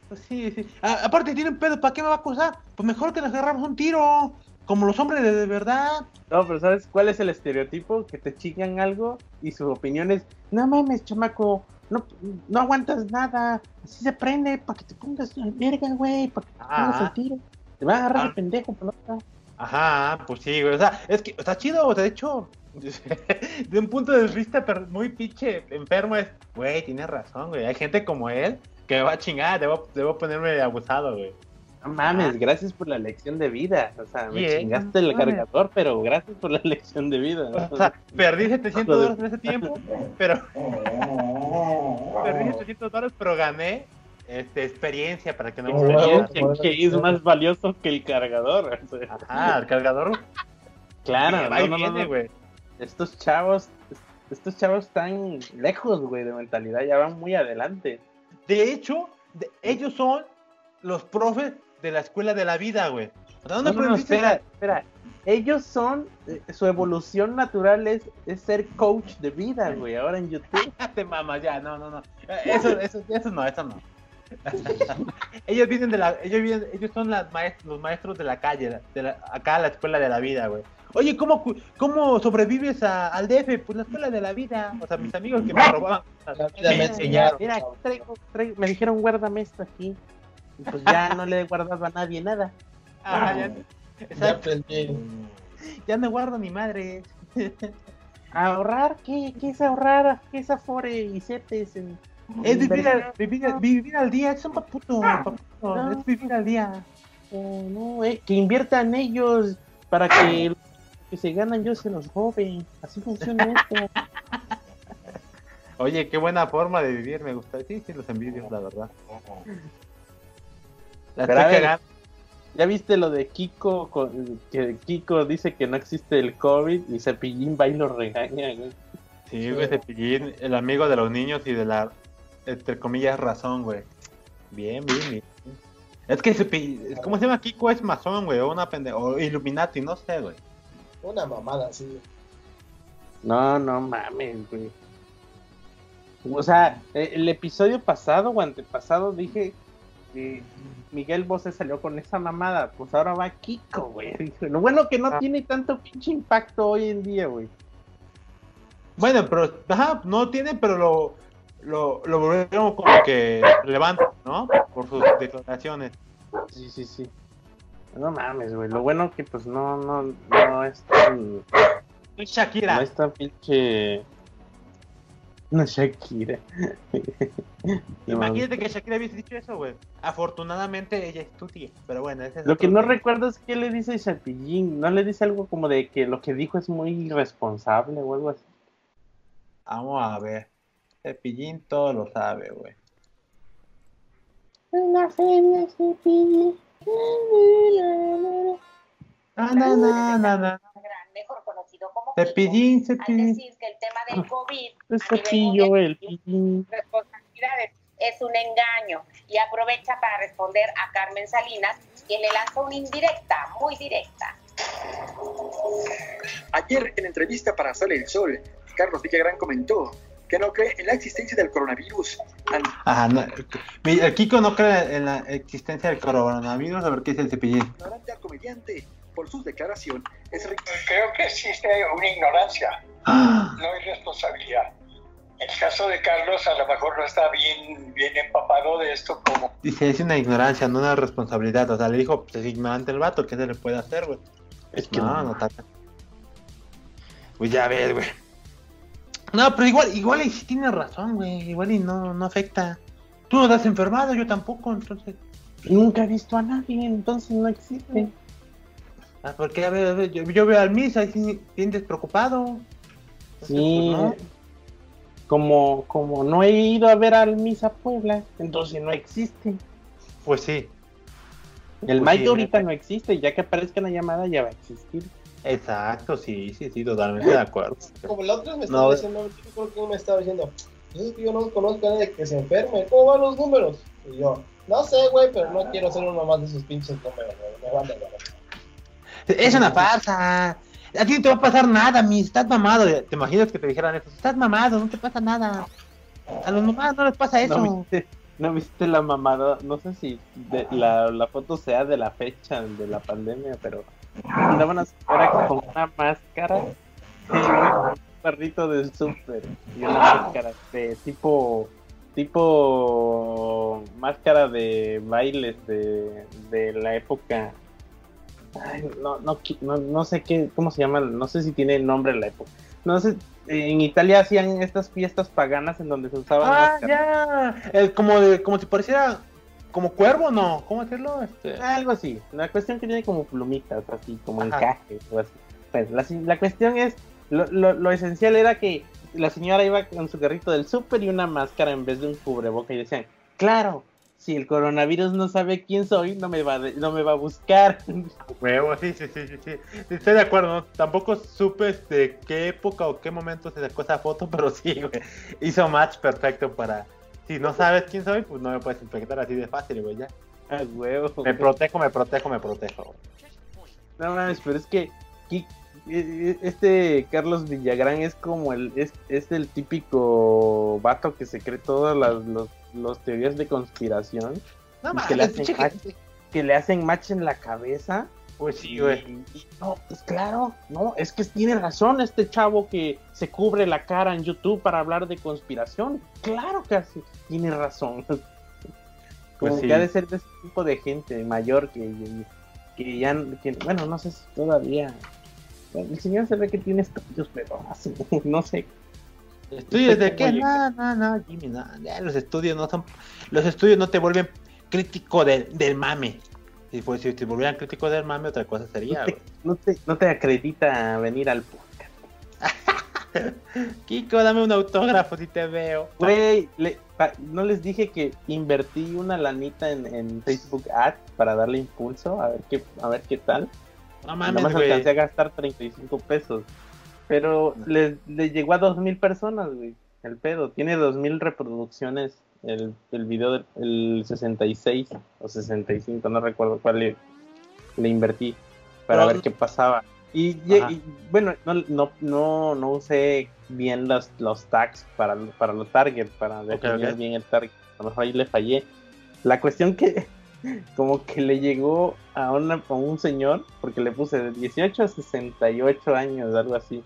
Pues sí, sí. A- aparte tienen pedo, ¿para qué me va a acusar? Pues mejor que nos agarramos un tiro. Como los hombres de, de verdad. No, pero ¿sabes cuál es el estereotipo? Que te chingan algo y su opinión es, no mames, chamaco, no, no aguantas nada, así se prende, para que te pongas la verga, güey, para que te pongas Ah. el tiro. Te va a agarrar Ah. el pendejo, pelota. Ajá, pues sí, güey. O sea, es que está chido, o sea, de hecho, de un punto de vista muy pinche enfermo es, güey, tienes razón, güey. Hay gente como él que me va a chingar, debo, debo ponerme abusado, güey. No mames, gracias por la lección de vida. O sea, me chingaste el mames. cargador, pero gracias por la lección de vida. O sea, perdí 700 dólares en ese tiempo, pero perdí 700 dólares, pero gané este, experiencia para que no Experiencia, Bueno, que es más valioso que el cargador. o sea. Ajá, el cargador. claro, no, no, no, viene, no. güey. Estos chavos, estos chavos están lejos, güey, de mentalidad, ya van muy adelante. De hecho, de- ellos son los profes de la escuela de la vida, güey. ¿Dónde No, no, no, aprendiste? espera, espera. Ellos son, eh, su evolución natural es, es ser coach de vida, güey, ahora en YouTube. Te mamas, ya, no, no, no. Eh, Eso, eso, eso no, eso no. ellos vienen de la, ellos vienen, ellos son las maest- los maestros de la calle, de la, acá la escuela de la vida, güey. Oye, ¿cómo, cu- cómo sobrevives a- al DF? Pues la escuela de la vida. O sea, mis amigos que me robaban. La vida me enseñaron. Mira, aquí traigo, traigo- me dijeron guárdame esto aquí. Y pues ya no le he guardado a nadie nada. Ajá, ya, Ya aprendí. ya no guardo ni madre. ¿Ahorrar? ¿Qué, qué es ahorrar? ¿Qué es Afore y CETES? En, Es vivir al, vivir, al- vivir al día, es un paputo, paputo, No. es vivir al día. Eh, no, eh, que inviertan ellos para que lo que se ganan yo se los robe. Así funciona esto. Oye, qué buena forma de vivir, me gusta. Sí, sí, los envidios, la verdad. La Pero a estoy ver, cagando. ¿Ya viste lo de Kiko? con- que Kiko dice que no existe el COVID y Cepillín va y lo regaña, güey. Sí, güey, Cepillín, el amigo de los niños y de la, entre comillas, razón, güey. Bien, bien, bien. Es que Cepillín, ¿cómo se llama? Kiko es masón, güey, o una pendeja, o Illuminati, no sé, güey. Una mamada así. No, no mames, güey. O sea, eh, el episodio pasado o antepasado dije que Miguel Bosé salió con esa mamada. Pues ahora va Kiko, güey. Dije, Lo bueno que no Ah. tiene tanto pinche impacto hoy en día, güey. Bueno, pero, ajá, no tiene, pero lo, lo, lo volvieron como que relevante, ¿no? Por sus declaraciones. Sí, sí, sí. No mames, güey. Lo bueno que pues no, no, no es tan, No es Shakira. no es tan pinche. No es Shakira. Imagínate que Shakira hubiese dicho eso, güey. Afortunadamente ella estudia, pero bueno, ese es Lo que no tema. recuerdo es que le dice Cepillín. ¿No le dice algo como de que lo que dijo es muy irresponsable o algo así? Vamos a ver. Cepillín todo lo sabe, güey. La feria Cepillín. Na, na, na, na, na. Gran, mejor conocido como Cepillín, al decir que el tema del COVID nivel cepillo, el pillín. responsabilidades es un engaño y aprovecha para responder a Carmen Salinas, quien le lanzó una indirecta, muy directa. Ayer, en entrevista para Sale el Sol, Carlos Villagrán comentó que no cree en la existencia del coronavirus. Ajá, no, el Kiko no cree en la existencia del coronavirus, a ver qué es el cepillín. ignorante al comediante. Por sus declaraciones, es ri- Creo que existe una ignorancia, ¡Ah! no hay responsabilidad. El caso de Carlos a lo mejor no está bien, bien empapado de esto como Dice, es una ignorancia, no una responsabilidad. O sea, le dijo, pues es ignorante el vato, ¿qué se le puede hacer, güey? Es que no, no. no está. Pues ya ves, güey. No, pero igual, igual y sí tiene razón, güey. Igual y no, no afecta. Tú no estás enfermado, yo tampoco, entonces. Nunca he visto a nadie, entonces no existe. Ah, porque a ver, a ver, yo, yo veo al Misa y sí, bien despreocupado. Entonces, Sí, pues, no. como, como no he ido a ver al Misa Puebla, entonces no existe. Pues sí, El Pues sí, Mike ahorita no existe, ya que aparezca la llamada ya va a existir. Exacto, sí, sí, sí, totalmente de acuerdo. Como la otra me estaba No. diciendo, yo creo que me estaba diciendo, es que yo no conozco a nadie que se enferme, ¿cómo van los números? Y yo, no sé, güey, pero no quiero ser uno más de esos pinches números, güey, me vale, güey. Es una farsa. A ti no te va a pasar nada, mis. Estás mamado. ¿Te imaginas que te dijeran eso? Estás mamado, no te pasa nada. A los mamados no les pasa eso. ¿No viste, no viste la mamada? No sé si de- la, la foto sea de la fecha de la pandemia, pero andaban a señora con una máscara un perrito del súper y una máscara de tipo tipo máscara de bailes de, de la época Ay, no, no, no, no sé qué, cómo se llama, no sé si tiene el nombre la época. No sé, en Italia hacían estas fiestas paganas en donde se usaban Ah, máscaras. ya. El, como, de, como si pareciera. Como cuervo, ¿no? ¿Cómo decirlo? Este... Algo así. La cuestión que tiene como plumitas, así, como Ajá. encajes o así. Pues, la, la cuestión es, lo, lo, lo esencial era que la señora iba con su carrito del súper y una máscara en vez de un cubreboca y decían, claro, si el coronavirus no sabe quién soy, no me va, a no me va a buscar. Huevo, sí, sí, sí, sí, sí. Sí, Estoy de acuerdo, ¿no? Tampoco supe de qué época o qué momento se sacó esa foto, pero sí, güey. Hizo match perfecto para. Si no sabes quién soy, pues no me puedes infectar así de fácil, güey, ya. Ah, huevo. Me protejo, me protejo, me protejo. güey. No mames, pero es que e- e- este Carlos Villagrán es como el es, es el típico vato que se cree todas las los, los teorías de conspiración No Y que le mames, hacen match. que le hacen match en la cabeza Pues sí, güey. y no pues claro no es que tiene razón este chavo que se cubre la cara en YouTube para hablar de conspiración claro que así tiene razón como Pues sí. que ha de ser de ese tipo de gente mayor que, que ya, que, bueno, no sé si todavía. El señor se ve que tiene estudios, pero así, no sé. ¿Estudios de ¿Cómo qué? No, no, no, Jimmy, no. ya los estudios no son. Los estudios no te vuelven crítico del, del mame. Si, pues, si te volvieran crítico del mame, otra cosa sería, No te, no, te, no te acredita venir al podcast. Kiko, dame un autógrafo si te veo. Güey, le- pa- no les dije que invertí una lanita en, en Facebook Ads para darle impulso, a ver qué, a ver qué tal. No Nada mames, más güey. alcancé a gastar 35 pesos. Pero le, le llegó a 2000 personas, güey. El pedo. Tiene 2000 reproducciones el, el video del el 66 o 65, no recuerdo cuál le, le invertí para Pero- ver qué pasaba. Y, bueno, no, no, no, no usé bien los, los tags para, para los target, para definir bien el target. A lo mejor ahí le fallé. La cuestión que como que le llegó a, una, a un señor, porque le puse de 18 a 68 años, algo así,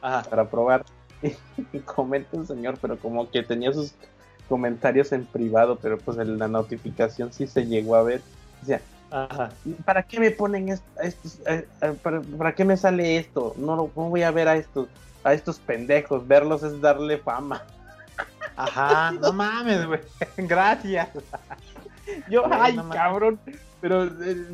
Ajá. para probar. Y comenta un señor, pero como que tenía sus comentarios en privado, pero pues en la notificación sí se llegó a ver. Decía, Ajá. ¿para qué me ponen est- a estos? para, para qué me sale esto? No, lo- no voy a ver a estos, a estos pendejos. Verlos es darle fama. Ajá. No mames, güey. Gracias. Yo, ay, no cabrón. Pero eh,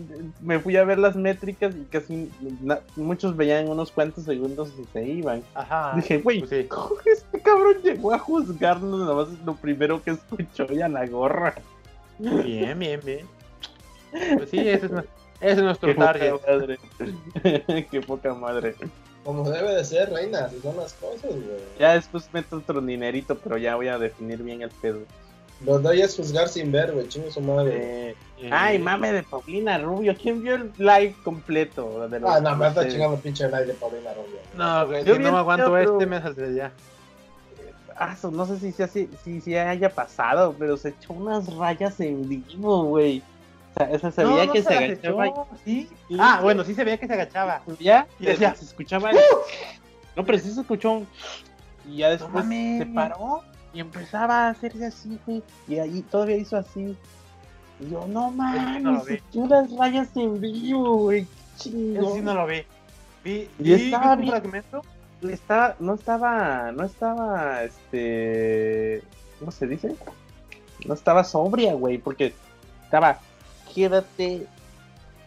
me fui a ver las métricas y casi na- muchos veían unos cuantos segundos y se iban. Ajá. Dije, güey, Pues sí. este cabrón llegó a juzgarnos, nada más es lo primero que escuchó y a la gorra. Bien, bien, bien. Pues sí, ese es, ese es nuestro Qué poca target. madre. Qué poca madre. Como debe de ser, reina, así son las cosas, güey. Ya después meto otro dinerito, pero ya voy a definir bien el pedo. Lo de hoy es juzgar sin ver, güey, chingo su madre. Eh, ay, mame de Paulina Rubio. ¿Quién vio el live completo? De los- Ah, no, me está de- chingando pinche el aire Paulina Rubio. No, güey, Yo si no me aguanto este, me saldré ya. Ah, no sé si, sea así- si, si haya pasado, pero se echó unas rayas en vivo, güey. O sea, esa se veía que se agachaba. y- ¿sí? Sí. Ah, bueno, sí se veía que se agachaba. Ya, Y decía, se escuchaba. el- No, pero sí se escuchó. un- Y ya después se paró y empezaba a hacerse así, güey. Y ahí todavía hizo así. Y yo, no mames, no echó unas rayas en vivo, güey. Chingo. sí no lo vi. Vi, Y vi estaba un fragmento. Estaba, no estaba, no estaba, este, ¿cómo se dice? No estaba sobria, güey, porque estaba, quédate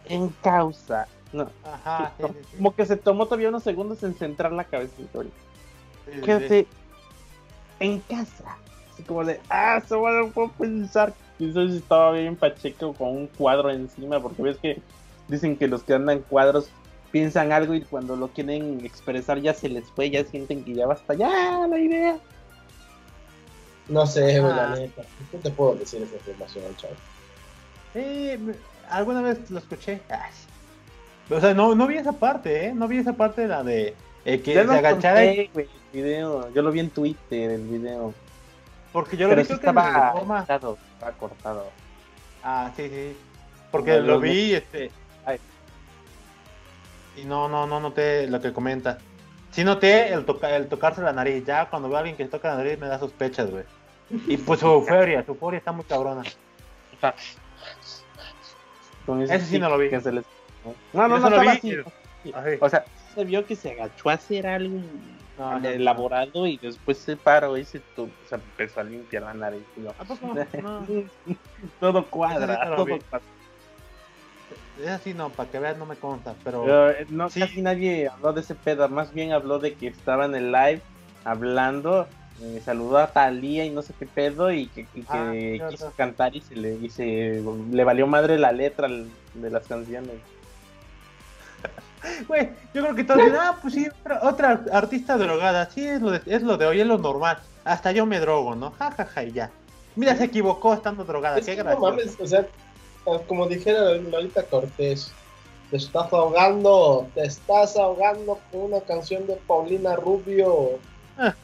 en causa. No, Ajá. sí, sí, sí. como que se tomó todavía unos segundos en centrar la. Sí, sí, Quédate en casa. Así como de, ah, se va a puedo pensar. Y eso sí estaba bien pacheco con un cuadro encima, porque ves que dicen que los que andan cuadros piensan algo y cuando lo quieren expresar ya se les fue, ya sienten que ya basta, ya la idea. No sé, Ah. la neta. No te puedo decir esa información, chaval. Sí, me- alguna vez lo escuché. Ay. O sea, no, no vi esa parte, ¿eh? No vi esa parte de la de eh, que Ya se agachara. y- conté, video. Yo lo vi en Twitter, el video. Porque yo lo Pero vi creo que en estaba Reforma. cortado, estaba cortado. Ah, sí, sí. Porque No, lo no, vi, este. Ay. Y no, no, no noté lo que comenta. Sí noté el, toca, el tocarse la nariz. Ya cuando veo a alguien que se toca la nariz me da sospechas, güey. Y pues su euforia, su euforia está muy cabrona. Con Ese sí no lo vi. que se les- No, no, Eso no, lo vi. Así. O sea, se vio que se agachó a hacer algo No, no, no. elaborado y después se paró y se, tu- se empezó a limpiar la nariz. todo sí cuadra, todo cuadra. Es así, no, para que veas no me consta, pero... Pero, eh, no, Sí. casi nadie habló de ese pedo, más bien habló de que estaba en el live hablando, eh, saludó a Talía y no sé qué pedo y que, y que Ah, quiso cantar y se le, y se le valió madre la letra de las canciones. Güey, yo creo que todos dicen, ah, pues sí, otra, otra artista drogada, sí, es lo, de, es lo de hoy, es lo normal. Hasta yo me drogo, ¿no? Ja, ja, ja, y ya. Mira, se equivocó estando drogada, Es qué que no gracioso. mames, o sea, como dijera Lolita Cortés, te estás ahogando, te estás ahogando con una canción de Paulina Rubio. Ah.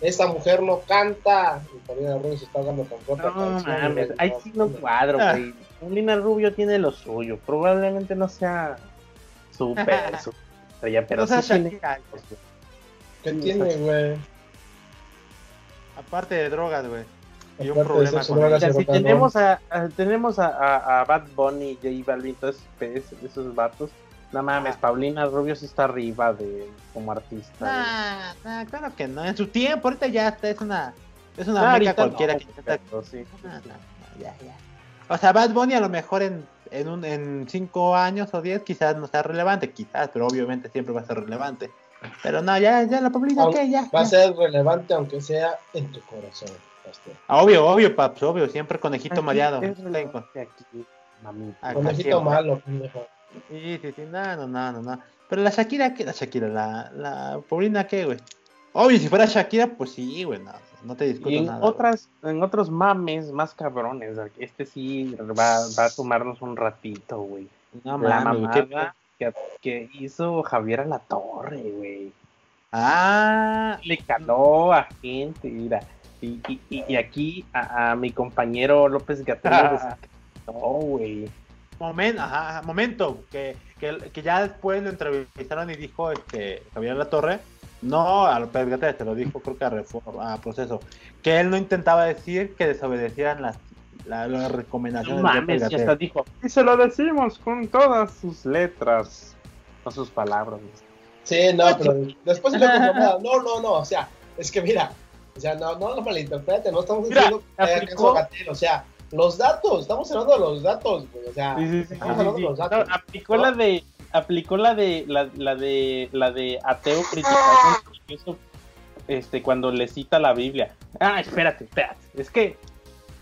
Esa mujer no canta. Y Paulina Rubio se está ahogando con otra No canción. mames, ahí sí no cuadro, Ah. güey. Paulina Rubio tiene lo suyo, probablemente no sea peso, estrella, pero No sí tiene ¿Qué tiene, güey? aparte de drogas, güey. Y un problema con drogas ella. O sea, y si tenemos a, a- tenemos a, a- a Bad Bunny, J Balvin, todos esos, esos vatos, no mames, Ah. Paulina Rubio sí está arriba de como artista. Nah, nah, claro que no. En su tiempo, ahorita ya está, es una, es una Ah, meca ahorita cualquiera no, que canta. pero sí. Nah, nah, nah, ya, ya. O sea, Bad Bunny a lo mejor en, en, un, en cinco años o diez quizás no sea relevante, quizás, pero obviamente siempre va a ser relevante. Pero no, ya, ya, la Aunque ¿qué? Ya. Va a ya. ser relevante aunque sea en tu corazón. Pastor. Obvio, obvio, paps, obvio, siempre conejito Aquí mareado. aquí. Acá Conejito siempre. malo, pendejo. Sí, sí, sí, no, no, no, no, no. Pero la Shakira, ¿qué? La Shakira, la, la Paulina, ¿qué, güey? Obvio, si fuera Shakira, pues sí, güey, no, no te discuto Y en nada. güey. otras, en otros mames más cabrones, este sí va, va a tomarnos un ratito, güey. No la ¿qué- mamada que, que hizo Javier a la Torre, güey. Ah, Le caló a gente, mira. Y, y, y- aquí a, a mi compañero López le desacreditó, güey. momento, ajá, momento, que, que, que ya después lo entrevistaron y dijo este Javier La Torre, no a López Gatell, se lo dijo creo que a Reforma, a Proceso, que él no intentaba decir que desobedecieran las, la- las No recomendaciones de López mames, ya hasta dijo. Y se lo decimos con todas sus letras, con sus palabras. Sí, no, pero después se lo. No, no, no, o sea, es que mira, o sea, no, no lo malinterpreten, no estamos Mira, diciendo que aplicó- Gatell, o sea, los datos, estamos hablando de los datos, güey, o sea, Sí, sí, sí, estamos sí, hablando sí. de los No, datos. aplicó ¿no? la de aplicó la de la, la de la de ateo criticando incluso este cuando le cita la Biblia. Ah, espérate, espérate. Es que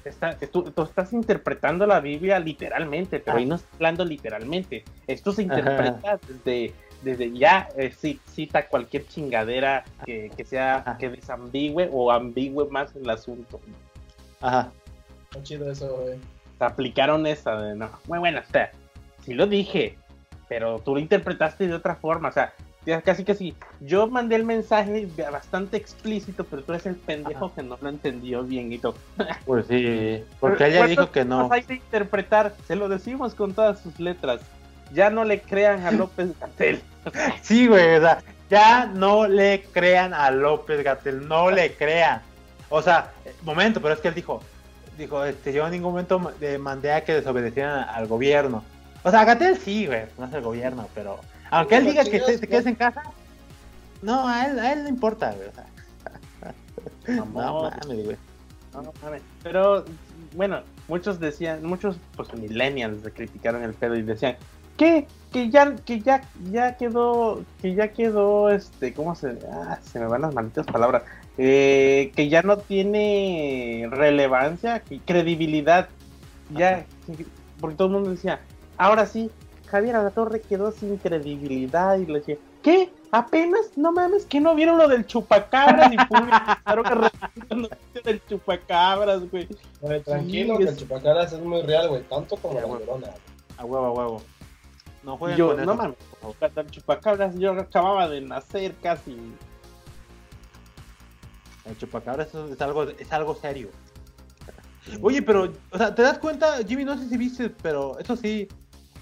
está, tú, tú estás interpretando la Biblia literalmente, pero ahí no está hablando literalmente. Esto se interpreta desde desde ya eh, ci- cita cualquier chingadera que, que sea Ajá. que desambigüe o ambigüe más el asunto. Ajá. Está chido eso, güey. aplicaron esa de no. Muy buena, o sea, sí lo dije, pero tú lo interpretaste de otra forma, o sea, casi casi. Yo mandé el mensaje bastante explícito, pero tú eres el pendejo que no lo entendió bien y todo. Pues sí, porque ella ¿Cuántas dijo que no. cosas hay de interpretar, se lo decimos con todas sus letras. Ya no le crean a López Gatel. Sí, güey, o sea, ya no le crean a López Gatel, no le crean. O sea, momento, pero es que él dijo, dijo, este, yo en ningún momento eh, mandé a que desobedecieran al gobierno. O sea, Gatel sí, güey, no es el gobierno, pero aunque él diga que te, te quedes en casa, no, a él, a él no importa, güey. O sea, no mames, güey. No, no mames. Pero bueno, muchos decían, muchos pues millennials criticaron el pedo y decían que que ya que ya ya quedó que ya quedó este cómo se ah, se me van las malditas palabras eh, que ya no tiene relevancia y credibilidad ya porque todo el mundo decía ahora sí Javier Alatorre quedó sin credibilidad y le decía ¿qué? apenas no mames que no vieron lo del chupacabras y la noticia del chupacabras güey tranquilo, Sí, que es- el chupacabras es muy real, güey, tanto como la llorona. A huevo, a huevo. No jueguen Yo, con no eso. mames, el chupacabras yo acababa de nacer casi. El chupacabra es, es algo, es algo serio. Oye, pero, o sea, ¿te das cuenta, Jimmy? No sé si viste, pero eso sí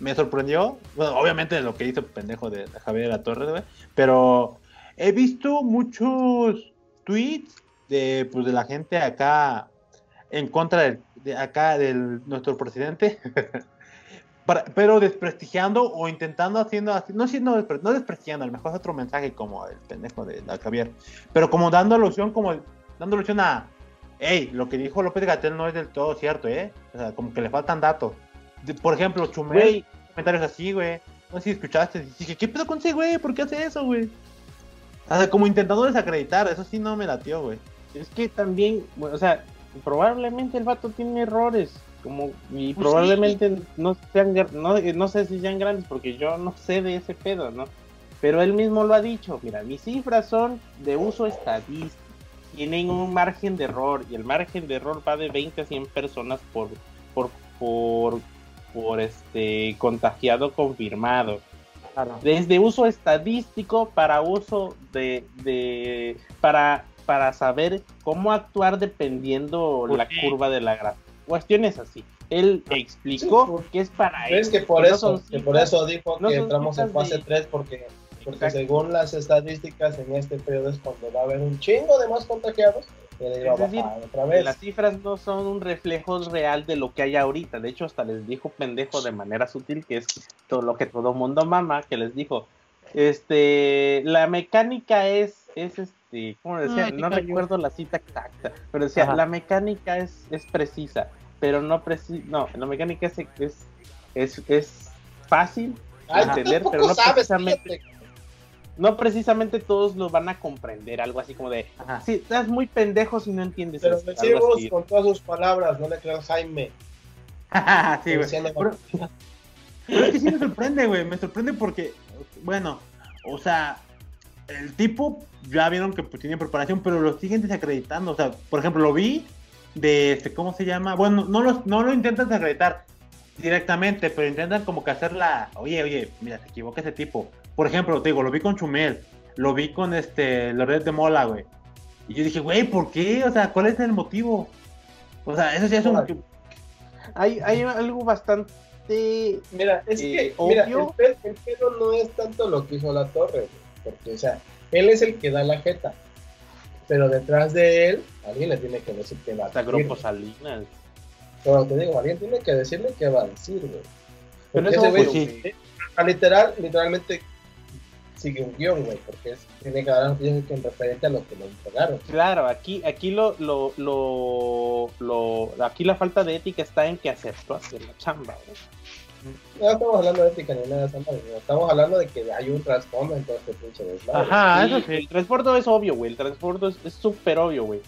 me sorprendió. Bueno, obviamente lo que hizo pendejo de Javier de la Torre. Pero he visto muchos tweets de, pues, de la gente acá en contra de acá del nuestro presidente. Pero desprestigiando o intentando haciendo así, no despre- no desprestigiando, a lo mejor es otro mensaje como el pendejo de Javier, pero como dando alusión, como dando alusión a, hey, lo que dijo López Gatel no es del todo cierto, ¿eh? O sea, como que le faltan datos. De- por ejemplo, Chumel, comentarios así, güey. No sé si escuchaste, dije, ¿qué pedo con ese güey? ¿Por qué hace eso, güey? O sea, como intentando desacreditar, eso sí no me latió, güey. es que también, bueno, o sea, probablemente el vato tiene errores. Como, y Pues probablemente no sean, no, no sé si sean grandes porque yo no sé de ese pedo, ¿no? Pero él mismo lo ha dicho, mira, mis cifras son de uso estadístico, tienen un margen de error y el margen de error va de 20 a 100 personas por, por, por, por este contagiado confirmado. Desde uso estadístico para uso de, de para, para saber cómo actuar dependiendo Pues la sí. curva de la gráfica. Cuestiones así. Él explicó Sí, que es para Es eso. que por eso, que por eso dijo no que entramos en fase de- 3 porque, porque Exacto. según las estadísticas en este periodo es cuando va a haber un chingo de más contagiados Es decir, bajar otra que vez. las cifras no son un reflejo real de lo que hay ahorita. De hecho, hasta les dijo pendejo de manera sutil, que es todo lo que todo mundo mama, que les dijo, este, la mecánica es, es este, ¿cómo decía? Ay, no recuerdo la cita exacta, pero decía, Ajá. la mecánica es, es precisa, pero no precisa, no, la mecánica es, es, es, es fácil Ay, entender, pero no sabes, precisamente- fíjate. No precisamente todos lo van a comprender, algo así como de, Ajá. sí, estás muy pendejo si no entiendes Pero esto", algo decimos con todas sus palabras, no le creas Jaime. sí, güey. Pero, pero es que sí me sorprende, güey. Me sorprende porque, bueno, o sea, el tipo ya vieron que pues, tiene preparación, pero lo siguen desacreditando. O sea, por ejemplo, lo vi de, este, ¿cómo se llama? Bueno, no lo, no lo intentan desacreditar directamente, pero intentan como que hacer la, oye, oye, mira, se equivoca ese tipo. Por ejemplo, te digo, lo vi con Chumel, lo vi con este, Loret de Mola, güey. Y yo dije, güey, ¿por qué? O sea, ¿cuál es el motivo? O sea, eso ya es un... Hay, hay algo bastante... Mira, es Eh, que, mira, obvio. el, pe- el pedo no es tanto lo que hizo la torre, güey, porque, o sea, él es el que da la jeta, pero detrás de él, alguien le tiene que decir qué va a decir. Grupo Salinas. Pero te digo, alguien tiene que decirle qué va a decir, güey. Pero eso, ese güey, pues, sí. eh, a literal, literalmente sigue un guion, güey, porque es- tiene que noticias en referente a lo que lo entregaron. Claro, aquí, aquí lo, lo, lo, lo- aquí la falta de ética está en que aceptó hacer la chamba, güey. No estamos hablando de ética ni nada de esa estamos hablando de que hay un trasfondo en todo este pinche desmadre. Ajá, Sí, eso sí. El transbordo es obvio, güey. El transbordo es es súper obvio, güey.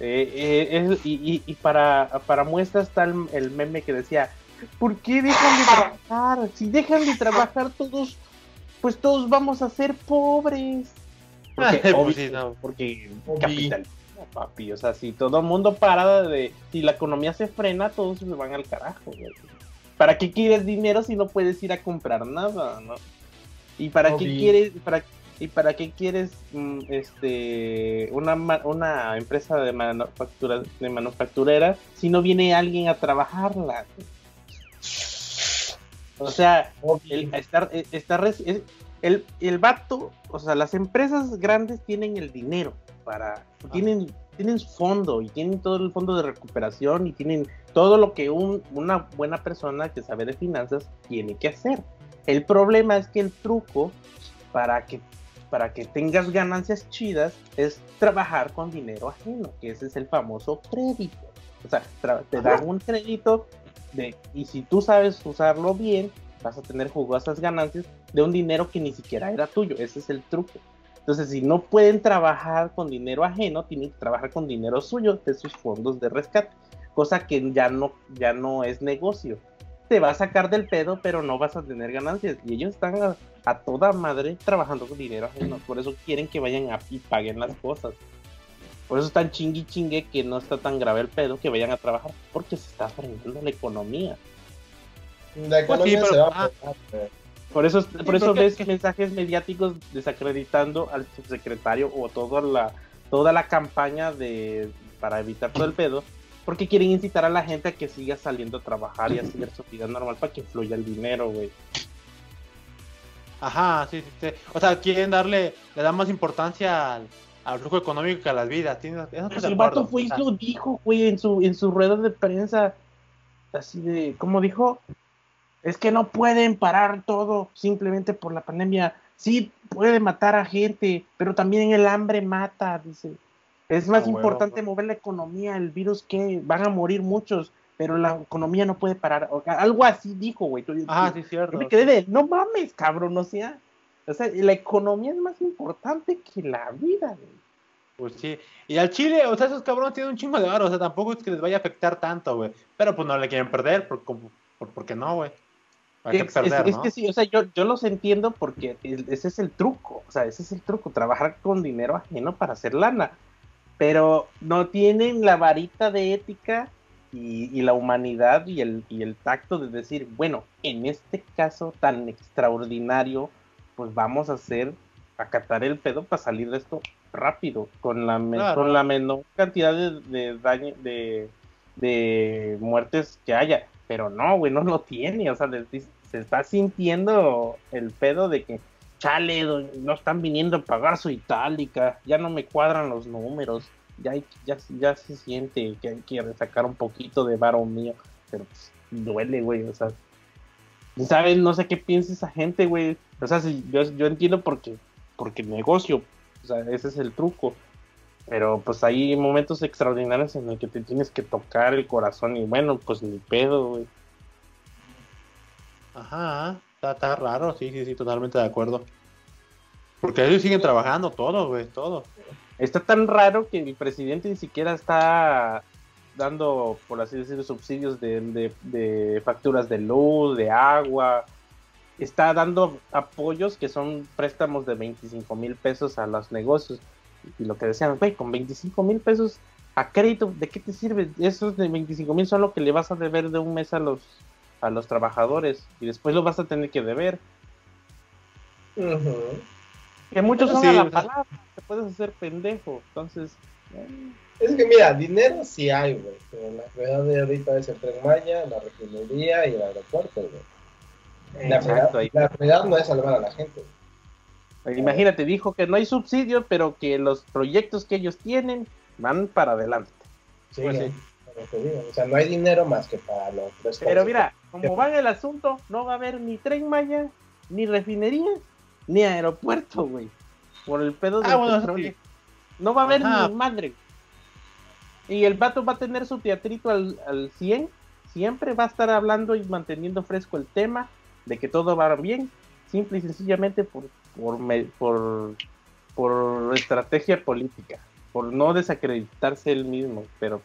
Eh, eh, es- y, y- y para, para muestra está el, el meme que decía, ¿por qué dejan de trabajar? Si dejan de trabajar todos, pues todos vamos a ser pobres. Porque, obvio, sí, no. porque Obvi. capitalismo, papi. O sea, si todo el mundo para de... Si la economía se frena, todos se van al carajo, güey. ¿Para qué quieres dinero si no puedes ir a comprar nada, no? ¿Y para qué quieres... Para, ¿Y para qué quieres mm, este una, una empresa de manufactura de manufacturera si no viene alguien a trabajarla? O sea, el, está, está res- es- el, el vato, o sea, las empresas grandes tienen el dinero para, tienen, tienen su fondo y tienen todo el fondo de recuperación y tienen todo lo que un- una buena persona que sabe de finanzas tiene que hacer. El problema es que el truco para que, para que tengas ganancias chidas es trabajar con dinero ajeno, que ese es el famoso crédito. O sea, te dan un crédito de, y si tú sabes usarlo bien, vas a tener jugosas ganancias de un dinero que ni siquiera era tuyo. Ese es el truco. Entonces, si no pueden trabajar con dinero ajeno, tienen que trabajar con dinero suyo de sus fondos de rescate, cosa que ya no, ya no es negocio. Te va a sacar del pedo, pero no vas a tener ganancias. Y ellos están a, a toda madre trabajando con dinero ajeno. Por eso quieren que vayan a, y paguen las cosas. Por eso están chingui chingue que no está tan grave el pedo que vayan a trabajar, porque se está frenando la economía. La economía Pues sí, se va a frenar. Por eso, por eso ves que- mensajes mediáticos desacreditando al subsecretario o toda la, toda la campaña de para evitar todo el pedo, porque quieren incitar a la gente a que siga saliendo a trabajar y a seguir su vida normal para que fluya el dinero, güey. Ajá, sí, sí, sí. O sea, quieren darle, le dan más importancia al, al flujo económico que a las vidas. ¿Tienes, eso Pues el vato fue y lo dijo, güey, en su, en su rueda de prensa. Así de, ¿cómo dijo? Es que no pueden parar todo simplemente por la pandemia. Sí, puede matar a gente, pero también el hambre mata, dice. Es más Ah, huevo, importante mover la economía, el virus que van a morir muchos, pero la economía no puede parar. O algo así dijo, güey. Tú- sí, cierto. yo me quedé de, no mames, cabrón, o sea, o sea, la economía es más importante que la vida, güey. Pues sí. Y al Chile, o sea, esos cabrones tienen un chingo de varo. O sea, tampoco es que les vaya a afectar tanto, güey. Pero pues no le quieren perder, por, como- por, porque no, güey. Hay que perder, es- es ¿no? que sí, o sea, yo, yo los entiendo porque ese es el truco, o sea, ese es el truco, trabajar con dinero ajeno para hacer lana, pero no tienen la varita de ética y, y la humanidad y el, y el tacto de decir, bueno, en este caso tan extraordinario, pues vamos a hacer, acatar el pedo para salir de esto rápido, con la, Claro. con la menor cantidad de, de daño, de, de muertes que haya. Pero no, güey, no lo tiene. O sea, se está sintiendo el pedo de que, chale, no están viniendo a pagar su itálica, ya no me cuadran los números, ya, ya, ya se siente que hay que sacar un poquito de varo mío. Pero pues, duele, güey, o sea. ¿Sabes? No sé qué piensa esa gente, güey. O sea, si, yo, yo entiendo porque, porque negocio, o sea, ese es el truco. Pero pues hay momentos extraordinarios en el que te tienes que tocar el corazón y bueno, pues ni pedo, güey. Ajá, está, está raro, sí, sí, sí, totalmente de acuerdo. Porque ellos siguen trabajando, todo, güey, todo. Está tan raro que el presidente ni siquiera está dando, por así decirlo, subsidios de, de- de facturas de luz, de agua. Está dando apoyos que son préstamos de 25 mil pesos a los negocios. Y lo que decían, güey, con 25 mil pesos a crédito, ¿de qué te sirve? Esos de 25 mil son lo que le vas a deber de un mes a los, a los trabajadores. Y después lo vas a tener que deber. Que muchos son sí, a la palabra, te puedes hacer pendejo. Entonces, eh, Es que mira, dinero sí hay, güey. Pero la verdad de ahorita es el Tren Maya, la refinería y el aeropuerto, güey. La Exacto, prioridad, ahí. la prioridad no es salvar a la gente. güey. Imagínate, dijo que no hay subsidio, pero que los proyectos que ellos tienen van para adelante. Sí, Pues sí. O sea, no hay dinero más que para los tres Pero mira, como va el asunto, no va a haber ni tren Maya, ni refinería, ni aeropuerto, güey. Por el pedo del Ah, bueno, petróleo. sí. No va a haber Ajá. ni madre. Y el vato va a tener su teatrito al, al 100. Siempre va a estar hablando y manteniendo fresco el tema de que todo va bien. Simple y sencillamente por, por, me- por, por estrategia política. Por no desacreditarse él mismo. Pero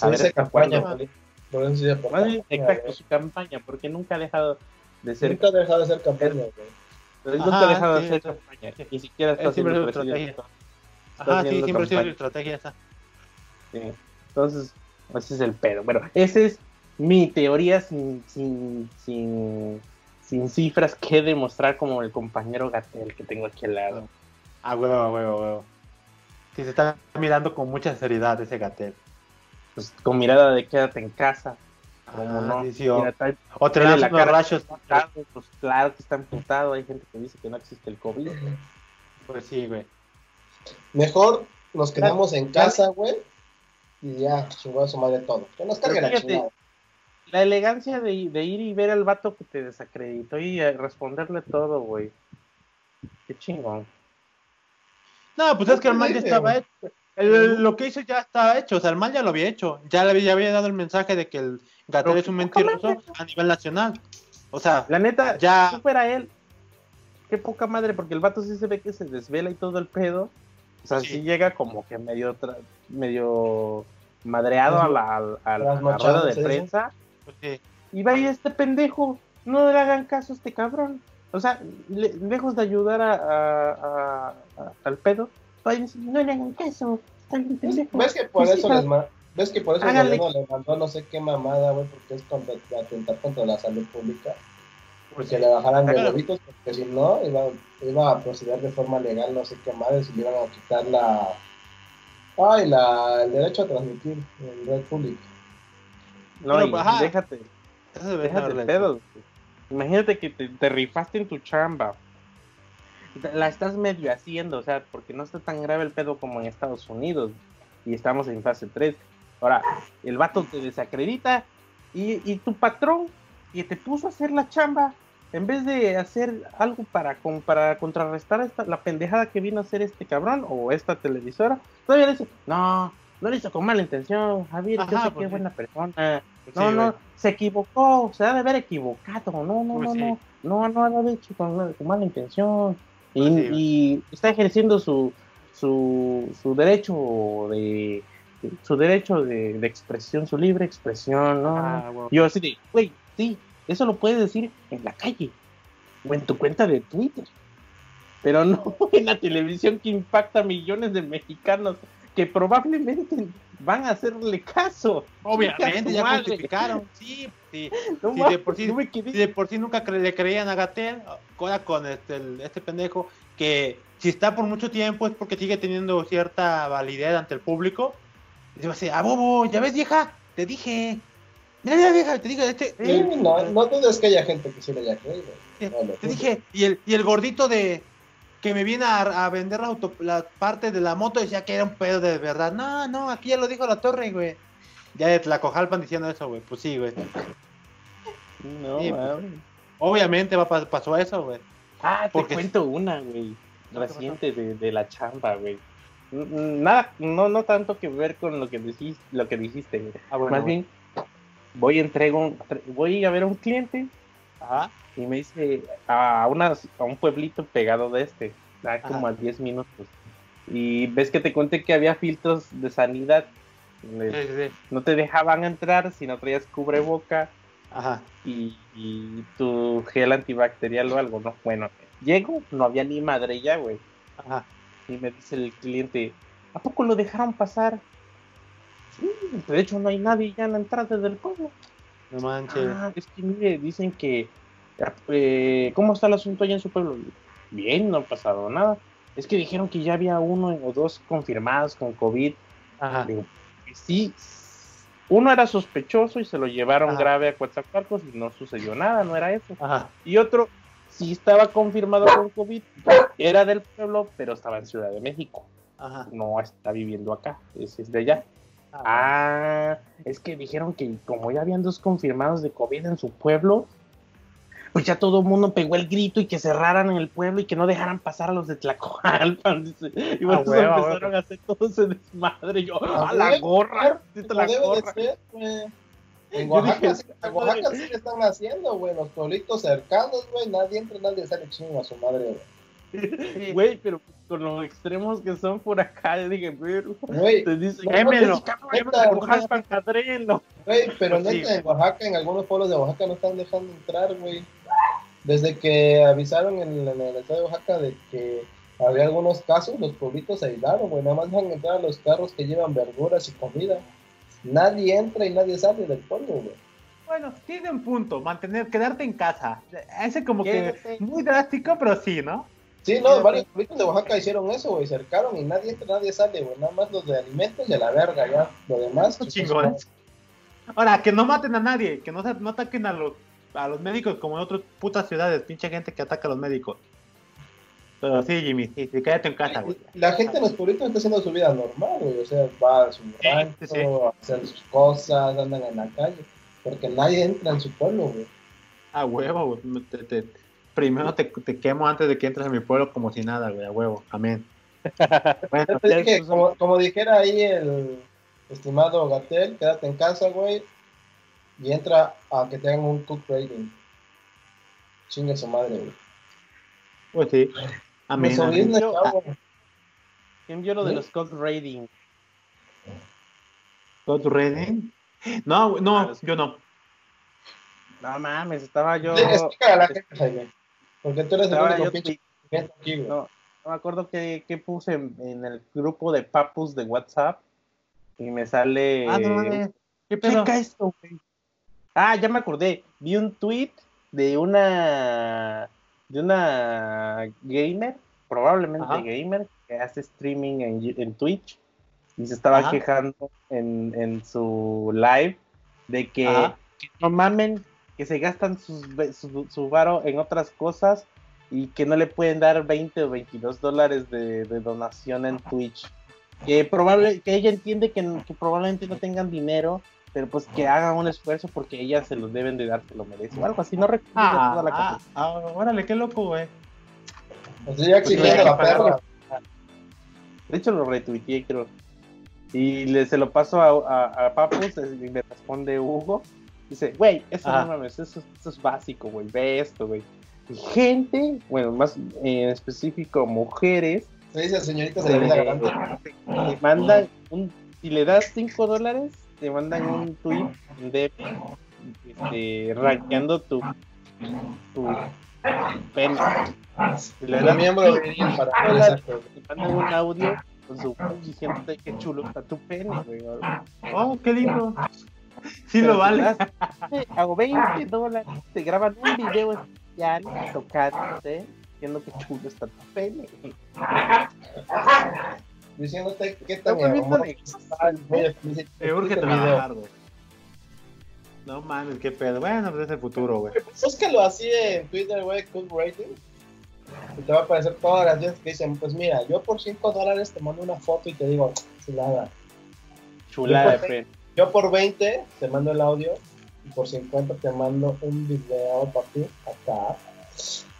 a ver hasta campaña. Por eso se campaña, exacto, su campaña, porque nunca ha dejado de ser, Nunca ha dejado de ser campaña, güey. nunca Ajá, ha dejado de sí, ser eso- campaña, ni siquiera está siendo su presidente. estrategia. Está Ajá, sí, haciendo siempre ha sido estrategia esa. Sí. Entonces, ese es el pedo. Bueno, esa es mi teoría sin, sin, sin, sin cifras que demostrar como el compañero Gatel que tengo aquí al lado. A huevo, a huevo, a huevo. Sí, se está mirando con mucha seriedad ese gatel. Pues con mirada de quédate en casa. Como Ah, no. sí, sí, o- Mira, trae- O te tiene dan la cara rayos. Pues claro que está emputado. Hay gente que dice que no existe el COVID. Pues sí, güey. Mejor nos quedamos en casa, güey. Y ya, chingó a su madre todo. Que nos cargue la fíjate, chingada. La elegancia de, de ir y ver al vato que te desacreditó y eh, responderle todo, güey. Qué chingón. No, pues es que el mal ya estaba hecho. El- lo que hizo ya estaba hecho, o sea, el mal ya lo había hecho. Ya le había, ya había dado el mensaje de que el Gatel es un mentiroso a nivel nacional. O sea, La neta, Ya. si fuera él, qué poca madre, porque el vato sí se ve que se desvela y todo el pedo. O sea, sí, Sí. llega como que medio tra- medio madreado a la, a la- a la Trasnochado, rueda de prensa. pues sí. Y vaya este pendejo, no le hagan caso a este cabrón. O sea, le- lejos de ayudar a, a- a- a- al pedo, vaya no le hagan caso, pendejo. ¿Ves que por Pues eso les ¿Ves que por eso el gobierno le mandó no sé qué mamada, güey? Porque es contra, atentar contra la salud pública. Pues que le bajaran de huevitos, porque si no, iba, iba a proceder de forma legal, no sé qué madres, y le iban a quitar la. Ay, la, el derecho a transmitir en red pública. No, Pero, y ajá. déjate, Eso Déjate pedos. güey. Imagínate que te, te rifaste en tu chamba. La estás medio haciendo, o sea, porque no está tan grave el pedo como en Estados Unidos. Y estamos en fase 3. Ahora, el vato te desacredita y, y tu patrón que te puso a hacer la chamba, en vez de hacer algo para, con- para contrarrestar esta, la pendejada que vino a hacer este cabrón o esta televisora, todavía le dice, no, no lo hizo con mala intención, Javier, yo sé que pues es buena persona. Pues No, sí, no, se equivocó, se ha de haber equivocado. No, no, Pues no, sí. no, no, no lo ha hecho con, con mala intención. Y, Pues y está ejerciendo su, su, su derecho de su derecho de, de expresión, su libre expresión, ¿no? Ah. Yo así de, güey, sí, eso lo puedes decir en la calle o en tu cuenta de Twitter, pero no en la televisión que impacta a millones de mexicanos que probablemente van a hacerle caso. Obviamente, ya justificaron. Sí, sí. No de por sí- Si de por sí nunca cre- le creían a Gatel, ahora con este, el- este pendejo, que si está por mucho tiempo es porque sigue teniendo cierta validez ante el público. Y digo así, ah, bobo, ya ves, vieja, te dije. Mira, mira, vieja, te dije, este, Sí, el- no, no dudes que haya gente que sí le haya creído. eh, No, te dije, y el, y el gordito de que me viene a, a vender la, auto, la parte de la moto decía que era un pedo de verdad. No, no, aquí ya lo dijo la torre, güey. Ya de Tlacojalpan diciendo eso, güey. Pues sí, güey. No, Sí, pues. Obviamente va, pa- pasó eso, güey. Ah, te porque- cuento una, güey. ¿Qué Reciente de, de la chamba, güey. Nada, no, no tanto que ver con lo que dijiste, lo que dijiste, güey. Ah, bueno, Más güey. bien, voy entrego, un- voy a ver a un cliente Ajá. y me dice a una, a un pueblito pegado de este. da como a 10 minutos. Y ves que te conté que había filtros de sanidad. sí, sí. No te dejaban entrar si no traías cubreboca Ajá. y, y tu gel antibacterial o algo, ¿no? Bueno, llego, no había ni madre ya, güey. Ajá. Y me dice el cliente, ¿a poco lo dejaron pasar? De hecho no hay nadie ya en la entrada del pueblo. No manches. Ah, es que mire, dicen que, eh, ¿cómo está el asunto allá en su pueblo? Bien, no ha pasado nada. Es que dijeron que ya había uno o dos confirmados con COVID. Ajá. Digo, "Y sí, uno era sospechoso y se lo llevaron Ajá. grave a Coatzacoalcos y no sucedió nada, no era eso. Ajá. Y otro sí estaba confirmado con COVID, era del pueblo, pero estaba en Ciudad de México. Ajá. No está viviendo acá, es, es de allá. Ah, es que dijeron que como ya habían dos confirmados de COVID en su pueblo, pues ya todo el mundo pegó el grito y que cerraran en el pueblo y que no dejaran pasar a los de Tlacoalpan. dice. Y por Ah, empezaron a hacer todo ese desmadre. Yo, Ah, a la gorra, la debe de gorra. ser, güey. En Oaxaca, sí- en Oaxaca sí le están haciendo, güey. Los pueblitos cercanos, güey. Nadie entra, nadie sale chingo a su madre, güey. Güey, pero con los extremos que son por acá, yo dije, pero Güey, te dicen, No, "Quémelo, no, cabrón, neta, por Jalpan, cadréenlo". güey, pero Pues sí, neta, en Oaxaca, en algunos pueblos de Oaxaca no están dejando entrar, güey. Desde que avisaron en, en el estado de Oaxaca de que había algunos casos, los pueblitos se aislaron, güey. Nada más dejan entrar a los carros que llevan verduras y comida. Nadie entra y nadie sale del pueblo, güey. Bueno, tiene un punto, mantener, quedarte en casa. Ese como Quédate. que muy drástico, pero sí, ¿no? Sí, no, varios pueblitos de Oaxaca hicieron eso, güey. Cercaron y nadie entra, nadie sale, güey. Nada más los de alimentos y a la verga, ya. Lo demás, pues, Chingones. Ahora, que no maten a nadie, que no, ataquen a los, a los médicos como en otras putas ciudades, pinche gente que ataca a los médicos. Pero sí, Jimmy, sí, sí, quédate en casa, güey. La gente en los pueblitos está haciendo su vida normal, güey. O sea, va a su rancho, sí, sí. a hacer sus cosas, andan en la calle. Porque nadie entra en su pueblo, güey. A huevo, güey. Te- te- primero te, te quemo antes de que entres a mi pueblo como si nada, güey, a huevo. Amén. Bueno, Yo te dije, como, como dijera ahí el estimado Gatel, quédate en casa, güey. Y entra a que te hagan un cook rating. Chingue su madre, güey. pues sí. Amén. el chavo. ¿Quién vio lo de ¿Sí? los cock rating? ¿Todo tu reading? No, Ah, no, los- yo no. No mames, estaba yo. Sí, explícale a la gente, Jaime. Porque tú eres el único pinche que aquí, güey. No, no me acuerdo qué, qué puse en, en el grupo de papus de WhatsApp y me sale. Ah, no mames. ¿Qué pedo? Checa esto, güey. Ah, ya me acordé. Vi un tweet de una de una gamer, probablemente Ajá. gamer, que hace streaming en, en Twitch y se estaba Ajá. quejando en, en su live de que, que no mamen, que se gastan sus, su, su varo en otras cosas y que no le pueden dar 20 o 22 dólares de, de donación en Twitch. Que, probable, que ella entiende que, que probablemente no tengan dinero, pero pues que hagan un esfuerzo porque ellas se los deben de dar, se lo merece o algo así. No recuerdo Ah, toda la ah, cosa. ah, órale, qué loco, güey. Sea, ya exigiendo Pues, la perra. De hecho, lo retuiteé, creo. Y le, se lo paso a, a, a Papus y me responde Hugo. Dice, güey, eso Ajá. no mames, eso, eso es básico, güey, ve esto, güey. Y Gente, bueno, más en específico mujeres, Se dice señorita te, de la te mandan un, si le das 5 dólares, te mandan un tweet de este, rankeando tu, tu pene. Si le das miembro para exacto. te mandan un audio con su voz diciéndote qué chulo está tu pene, güey. Oh, qué lindo. Sí Pero lo vale. te das, eh, Hago 20 dólares, te graban un video especial tocándote, diciendo que chulo está tu pene. Diciéndote qué tan Me urge este video. trabajar, güey. No mames, qué pedo. Bueno, pues es el futuro, güey. Búscalo así en Twitter, güey, Cook Rating. Y te va a aparecer todas las veces que dicen, pues mira, yo por 5 dólares te mando una foto y te digo, chulada. Chulada de. Yo por 20 te mando el audio y por 50 te mando un video, papi, acá,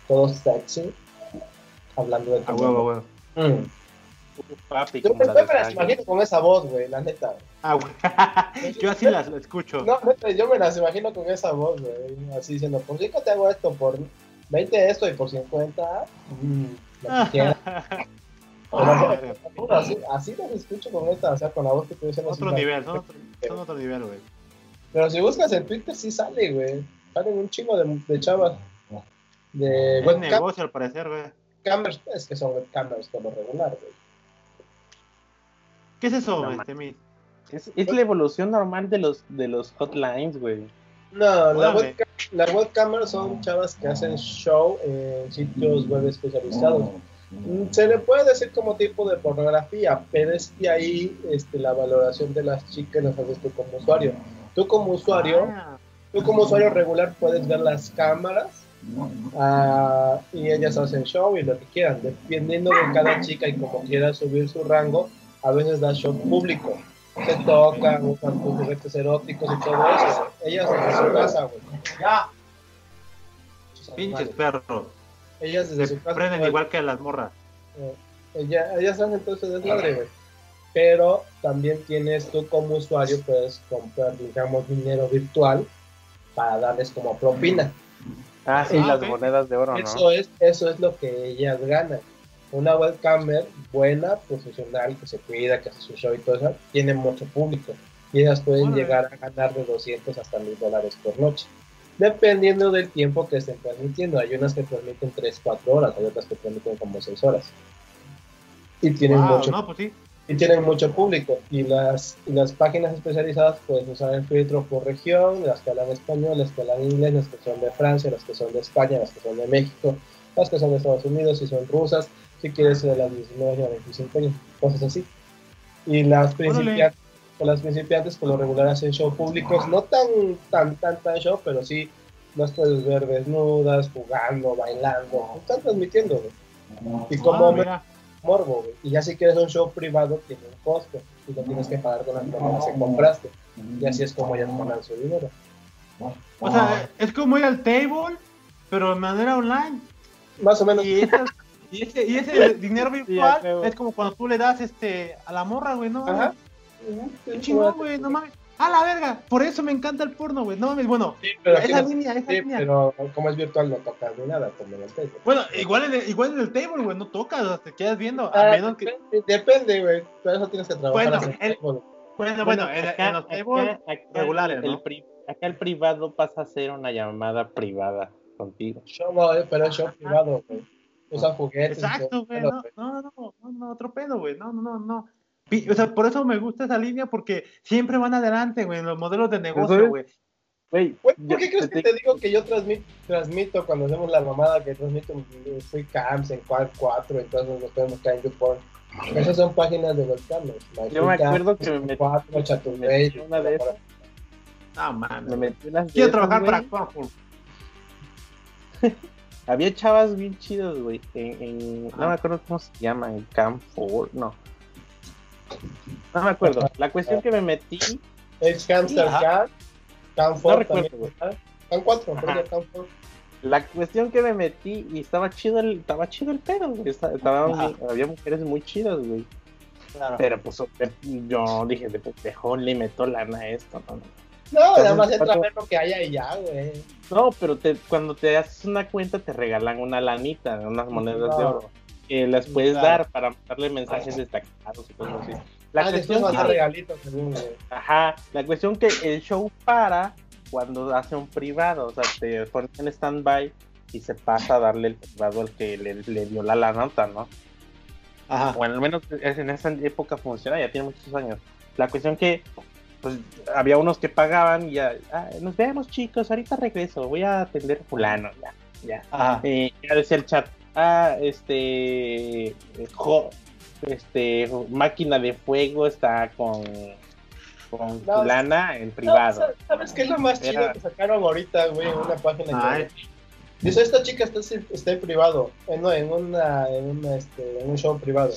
todo sexy, hablando de tu A huevo, a huevo. Mm. Papi, Yo, me las imagino con esa voz, güey, la neta. Ah, güey. Yo así las escucho. No, neta, yo me las imagino con esa voz, güey. Así diciendo, por 5 te hago esto, por 20 esto y por 50. mm, lo que. Pero, así, así los escucho con esta, o sea, con la voz que tú dices. Otro nivel, son otro, son otro nivel, güey. Pero si buscas en Twitter, sí sale, güey. Salen un chingo de, de chavas. De Buen webcam, negocio al parecer, güey. webcamers, es que son webcamers lo regular, güey. ¿Qué es eso, No, este? Es, es la evolución normal de los, de los hotlines, güey. No, la Órale. webcam, las webcamers son chavas que hacen show en sitios web especializados. Se le puede decir como tipo de pornografía, pero es que ahí este, la valoración de las chicas las haces tú como usuario. Tú como usuario, Ah, tú como usuario regular puedes ver las cámaras ah, y ellas hacen show y lo que quieran. Dependiendo de cada chica y como quiera subir su rango, a veces da show público. Se tocan, usan tus juguetes eróticos y todo eso. Ellas desde su casa, güey. Ya. pinches perros. Ellas desde Se su casa. prenden igual que las morras. eh, ella- ellas hacen todo ese desmadre, güey. Pero también tienes tú como usuario, puedes comprar, digamos, dinero virtual para darles como propina. Ah, sí, Ah, las monedas de oro, ¿no? Eso es, eso es lo que ellas ganan. Una webcamer buena, profesional, que se cuida, que hace su show y todo eso, tiene mucho público. Y ellas pueden llegar a ganar de 200 hasta 1000 dólares por noche. Dependiendo del tiempo que estén transmitiendo. Hay unas que transmiten 3, 4 horas, hay otras que transmiten como 6 horas. Y tienen, Wow, mucho, no, pues sí. y tienen mucho público. Y las, y las páginas especializadas pueden usar el filtro por región, las que hablan español, las que hablan inglés, las que son de Francia, las que son de España, las que son de México, las que son de Estados Unidos, si son rusas, si quieres ser de las 19 a 25 años, cosas así. Y las principiantes, con las principiantes por lo regular hacen show públicos, no tan, tan, tan, tan show, pero sí las puedes ver desnudas, jugando, bailando, están transmitiendo, güey. Y como Ah, me- mira. morbo, güey. Y ya si quieres un show privado, tiene un costo. Y lo tienes que pagar con las monedas que compraste. Y así es como ellas ganan su dinero. O sea, es como ir al table, pero de manera online. Más o menos. Y, ese- y ese, y ese dinero virtual es como cuando tú le das este a la morra, güey, ¿no? Ajá. Qué chingón, güey, no mames. A la verga, por eso me encanta el porno, güey. No mames, bueno, Sí, pero, esa no- línea, esa sí, línea. pero como es virtual no tocas ni nada como en el table. Bueno, igual en, el, igual en el table, güey, no tocas, o sea, te quedas viendo, a Ah, menos que... depende- güey. Por eso tienes que trabajar. Bueno, así, el-. Bueno, bueno, en, acá- en los acá- tables acá regulares, el ¿no? pri- acá el privado pasa a ser una llamada privada contigo. Show, no, eh, pero es show privado, güey. Usan juguetes. Exacto, güey, no, no, no, no, no, otro pedo, güey, no, no, no, no. O sea, por eso me gusta esa línea, porque siempre van adelante, güey, en los modelos de negocio, güey. ¿Por qué crees que te digo que yo transmito, transmito cuando hacemos la mamada que transmito free cams, en Quad 4, entonces nos podemos caer en YouPorn? Esas son páginas de webcams. Yo me acuerdo que me metí- 4, me Chaturbey, metí una de esas. No, me mames. de Quiero esas, trabajar para Corful. Había chavas bien chidas, güey. En, en- no Ah. me acuerdo cómo se llaman, en Camp 4, no. No me acuerdo. La cuestión que me metí, Ex Hamster. Cam, Cam No 4 recuerdo, también. ¿verdad? Cam 4, creo Ajá. que Cam 4. la cuestión que me metí y estaba chido el, estaba chido el pedo, güey. Había mujeres muy chidas, güey. Claro. Pero pues yo dije, de pendejón le meto lana a esto, ¿no? No, nada más entra a ver lo que haya y ya, güey. No, pero te, cuando te haces una cuenta te regalan una lanita, unas monedas de oro. Que las puedes Claro. dar para mandarle mensajes destacados y cosas así. La ah, después cuestión que, regalitos según, ajá, la cuestión que el show para cuando hace un privado, o sea, te ponen en stand-by y se pasa a darle el privado al que le, le dio la, la nota, ¿no? Ajá. Bueno, al menos en esa época funciona, ya tiene muchos años. La cuestión que pues había unos que pagaban y ya, "Ah, nos vemos chicos, ahorita regreso, voy a atender fulano, ya, ya. Ajá. Eh, ya decía el chat, ah, este, jo- este, máquina de fuego está con, con No, fulana en privado. ¿sabes- ¿Sabes qué es lo más chido Era- que sacaron ahorita, güey, en una página? Ay. que- Dice, esta chica está, está en privado, no, en, una, en, una, este, en un show privado.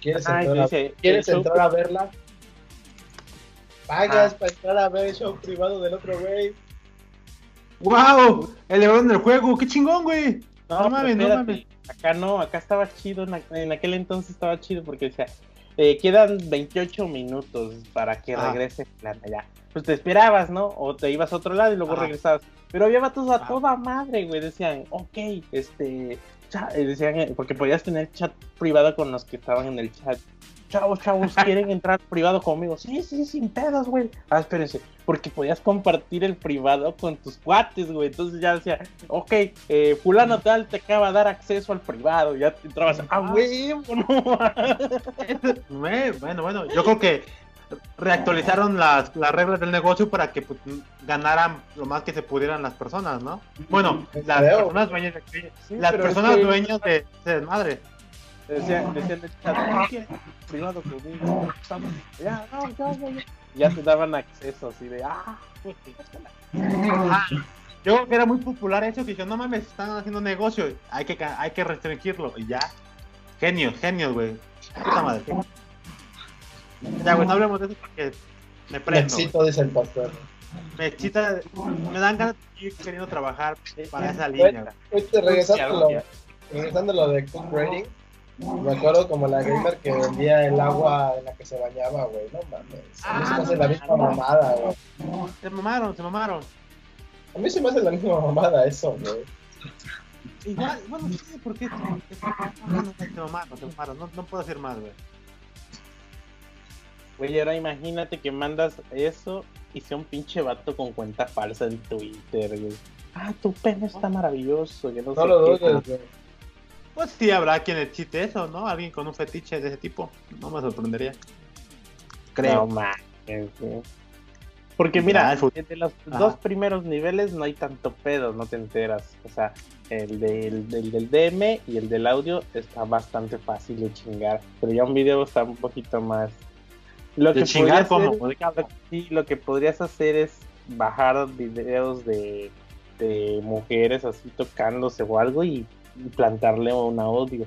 ¿Quieres Ay, entrar, a, ¿quieres el show- entrar a verla? Pagas Ah. para entrar a ver el show privado del otro güey. ¡Wow! El león del juego, qué chingón, güey. No, mames, no mames. Acá no, acá estaba chido, en, aqu- en aquel entonces estaba chido porque decía, eh, quedan 28 minutos para que Ah. regrese fulana ya. pues te esperabas, ¿no? O te ibas a otro lado y luego regresabas. Pero había vatos a Ajá. toda madre, güey. Decían, ok, este. eh, decían, eh, porque podías tener chat privado con los que estaban en el chat. Chavos, chavos, ¿quieren entrar privado conmigo? Sí, sí, sin pedos, güey. Ah, espérense, porque podías compartir el privado con tus cuates, güey. Entonces ya decía, ok, eh, fulano tal te acaba de dar acceso al privado. Ya te entrabas, ah, güey, no. Eh, Bueno, bueno, yo creo que reactualizaron las, las reglas del negocio para que pues, ganaran lo más que se pudieran las personas, ¿no? Bueno, las personas dueñas de, Sí, las es personas que- dueñas de, de madre. Decían, decían en el chat, "¿No quieres privado conmigo? Estamos- Ya, no, ya, ya, ya. Ya te daban acceso así de, ah, pues, Ah, yo creo que era muy popular eso, que yo no mames, están haciendo negocio, hay que, ca- hay que restringirlo, y ya. Genios, genios, güey. Puta madre. Ya, güey, no hablemos de eso porque me prendo. güey. Éxito, dice el pastor. Me excita, me dan ganas de seguir queriendo trabajar para esa línea. güey. Este, regresando, a lo, Ya, regresando a lo de Cook Rating, me acuerdo como la gamer que vendía el agua en la que se bañaba, güey. No mames. A mí se me hace la misma mamada, güey. Se mamaron, se mamaron. A mí se me hace la misma mamada eso, güey. Igual, bueno, sí, porque es, es- no, no, se mamaron, se mamaron, no, no puedo decir más, güey. Güey, ahora imagínate que mandas eso y sea un pinche vato con cuenta falsa en Twitter, güey. Ah, tu pene está maravilloso, que no, No sé lo qué. dudes, güey. Pues sí habrá quien excite eso, ¿no? Alguien con un fetiche de ese tipo, no me sorprendería. Creo. No mames, güey. Porque mira, fut- entre los Ajá. dos primeros niveles no hay tanto pedo, no te enteras. O sea, el del, del, del DM y el del audio está bastante fácil de chingar. Pero ya un video está un poquito más. Lo De que chingar como, Sí, lo que podrías hacer es bajar videos de, de mujeres así tocándose o algo y plantarle un audio.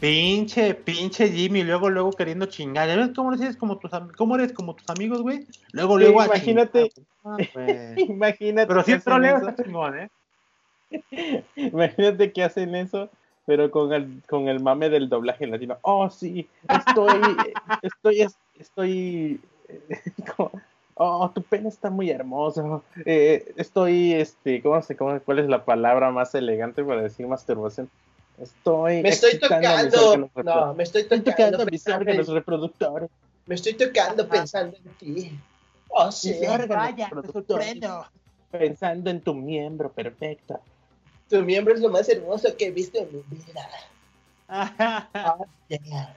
Pinche, pinche Jimmy, luego, luego queriendo chingar. ¿Ya ves cómo eres como tus, cómo eres como tus amigos, güey? Luego, Sí, luego imagínate. Ah. Imagínate. Pero si el troleo está chingón, ¿eh? Imagínate que hacen eso, pero con el, con el mame del doblaje latino. Oh, sí, estoy, estoy, es- estoy, como, oh, tu pene está muy hermoso. Eh, estoy, este, ¿cómo se, cómo, cuál es la palabra más elegante para decir masturbación? Estoy, Me estoy tocando. No, me estoy Estoy tocando tocando. a mis reproductores. Me estoy tocando pensando en ti. Oh, sí. Mis órganos Vaya, sorprendo. Pensando en tu miembro perfecto. Tu miembro es lo más hermoso que he visto en mi vida. Oh, yeah.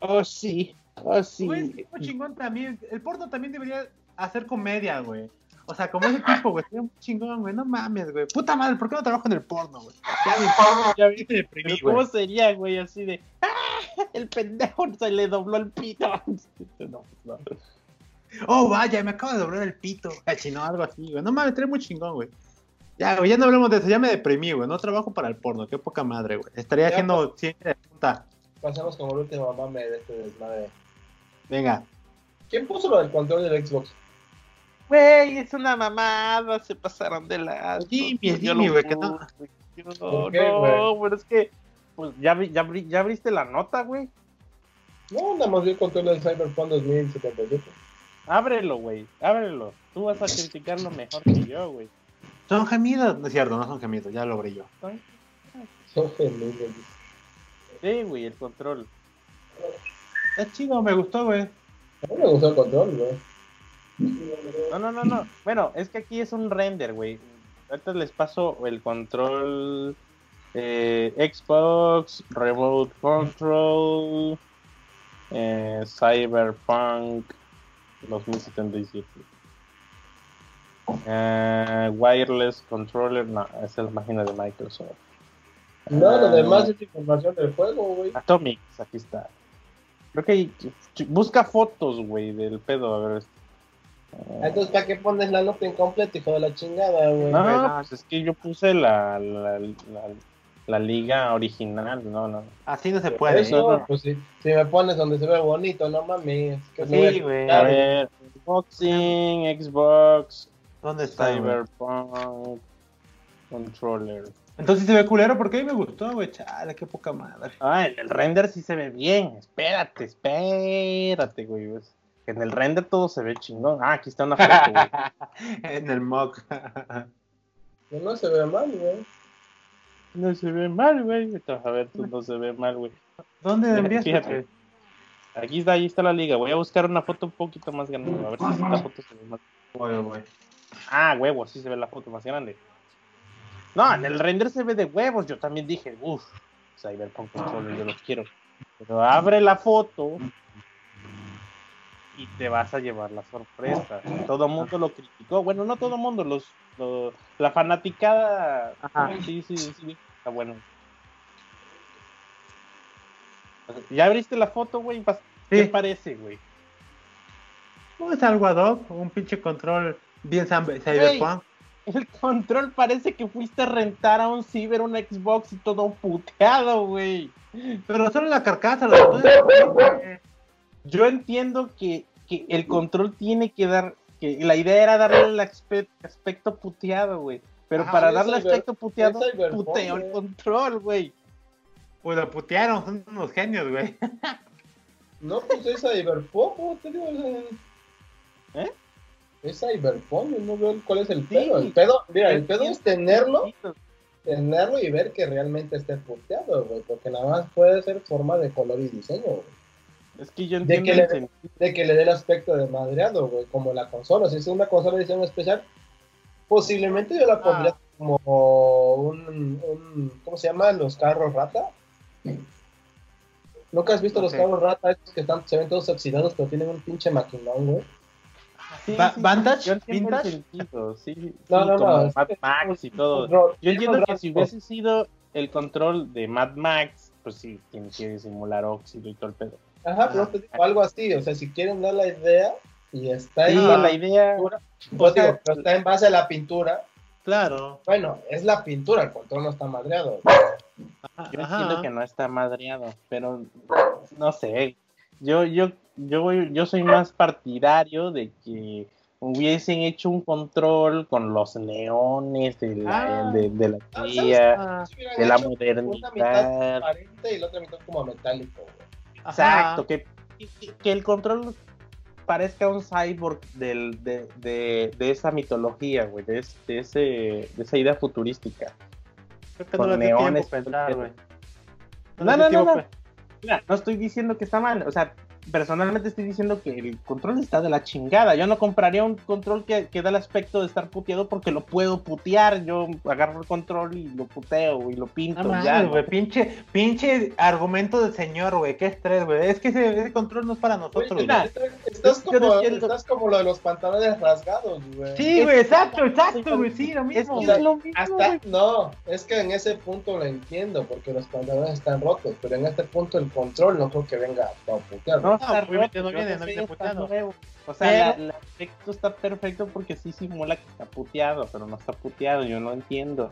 Oh, sí, oh, sí. Güey, es como chingón también. El porno también debería hacer comedia, güey. O sea, como ese tipo, güey. Sería un chingón, güey. No mames, güey. Puta madre, ¿por qué no trabajo en el porno, güey? Ya me, ya me deprimí, ¿cómo güey. sería, güey? Así de, ¡ah! El pendejo se le dobló el pito. No, no. Oh, vaya, me acabo de doblar el pito. Ay, no, algo así, güey. No mames, estaría muy chingón, güey. Ya, güey, ya no hablemos de eso. Ya me deprimí, güey. No trabajo para el porno. Qué poca madre, güey. Estaría Ya, haciendo ciencia de punta. Pasamos como el último mame de este desmadre. Venga. ¿Quién puso lo del control del Xbox? Güey, es una mamada, se pasaron de la. Jimmy, el Jimmy, güey, que no- No, ¿Por qué, no, güey? pero es que. Pues ya, vi- ya, ya abriste la nota, güey. No, nada más vi el control del Cyberpunk 2077. Ábrelo, güey, ábrelo. Tú vas a criticarlo mejor que yo, güey. Son gemidos. No es cierto, no son gemidos. Ya lo abrí yo. Son geniales. Sí, güey, el control. Está chido, me gustó, güey. A mí me gustó el control, güey. No, no, no, no. Bueno, es que aquí es un render, güey. Ahorita les paso el control eh, Xbox, Remote Control, eh, Cyberpunk 2077. Eh, wireless Controller, no, esa es la página de Microsoft. No, lo Ah. demás es información del juego, güey. Atomics, aquí está. Creo que busca fotos, güey, del pedo, a ver. Entonces, ¿para qué pones la nota incompleta, hijo de la chingada, güey? No, pues es que yo puse la, la, la, la liga original, no, no. Así no se puede. eso, ¿eh? pues si, si me pones donde se ve bonito, no mames. Que Sí, güey. A ver, Unboxing, Xbox, ¿Dónde está? Cyberpunk, Controller. Entonces se ve culero porque a mí me gustó, güey. Chale, qué poca madre. Ah, en el render sí se ve bien. Espérate, espérate, güey. pues. En el render todo se ve chingón. Ah, aquí está una foto, güey. en el mock. No, se ve mal, güey. No se ve mal, güey. A ver, tú no se ve mal, güey. ¿Dónde enviaste? fíjate. Aquí está, ahí está la liga. Voy a buscar una foto un poquito más grande. A ver si esta foto se ve más. Voy, voy. Ah, huevos, sí se ve la foto más grande. No, en el render se ve de huevos. Yo también dije, uff, Cyberpunk Controller, yo los quiero. Pero abre la foto y te vas a llevar la sorpresa. Todo el mundo lo criticó. Bueno, no todo el mundo, los, lo- la fanaticada. Ajá. Sí, sí, sí, está bueno. ¿Ya abriste la foto, güey? ¿Qué Sí. parece, güey? No es algo ad hoc, un pinche control bien cyber- cyberpunk. El control parece que fuiste a rentar a un ciber, un Xbox y todo puteado, güey. Pero solo la carcasa, los botones, güey. Yo entiendo que, que el control tiene que dar, que la idea era darle el aspe- aspecto puteado, güey. Pero Ajá, para darle cyber- aspecto puteado, puteo el control, güey. Pues lo putearon, son unos genios, güey. No, pues es Cyberpunk, ¿cómo te digo? ¿Eh? Es Cyberpunk, yo no veo cuál es el Sí. pedo. El pedo, mira, el pedo es tenerlo, tenerlo y ver que realmente esté puteado, güey, porque nada más puede ser forma de color y diseño, güey. Es que yo De entiendo que el le- de que le dé el aspecto de madreado, güey, como la consola. Si es una consola de edición especial, posiblemente yo la pondría Ah. como un, un- ¿cómo se llama? Los carros rata. ¿Nunca has visto los carros rata estos que están, se ven todos oxidados pero tienen un pinche maquinón, güey? Sí, sí, ¿Vintage? sentido, sí. No, sí, no, no, como Mad que- Max y todo. Yo entiendo que si hubiese sido el control de Mad Max, pues sí, tiene que simular óxido y todo el pedo. Ajá, pero te digo algo así, o sea, si quieren dar la idea y está Sí, en la la idea. pintura, o pues sea, digo, pero está en base a la pintura, Claro. bueno, es la pintura, el control no está madreado. Yo Ajá. entiendo que no está madreado, pero no sé. Yo, yo, yo, voy- yo soy más partidario de que hubiesen hecho un control con los neones de la, Ah. de, de la Ah, tía, Ah, de la hecho Una mitad modernidad. transparente y la otra mitad como metálico, güey. Exacto, que, que- el control parezca un cyborg del, de, de, de esa mitología, güey, de, de, ese, de esa idea futurística. Creo que con no neones, pensar, güey. No, no, no, no. Mira, no estoy diciendo que está mal, o sea, personalmente estoy diciendo que el control está de la chingada. Yo no compraría un control que, que da el aspecto de estar puteado porque lo puedo putear. Yo agarro el control y lo puteo y lo pinto. No ya, güey, pinche, pinche argumento del señor, güey, qué estrés, güey. Es que ese, ese control no es para nosotros, mira, estás, como, estás como lo de los pantalones rasgados, güey. Sí, güey, exacto, exacto, güey, sí, lo Es mismo. que sea, es lo mismo, Hasta, no, es que en ese punto lo entiendo, porque los pantalones están rotos, pero en este punto el control no creo que venga a putear. No, está obviamente roto, no viene, no viene puteado. O sea, Pero- la- el aspecto está perfecto porque sí simula que está puteado, pero no está puteado, yo no entiendo.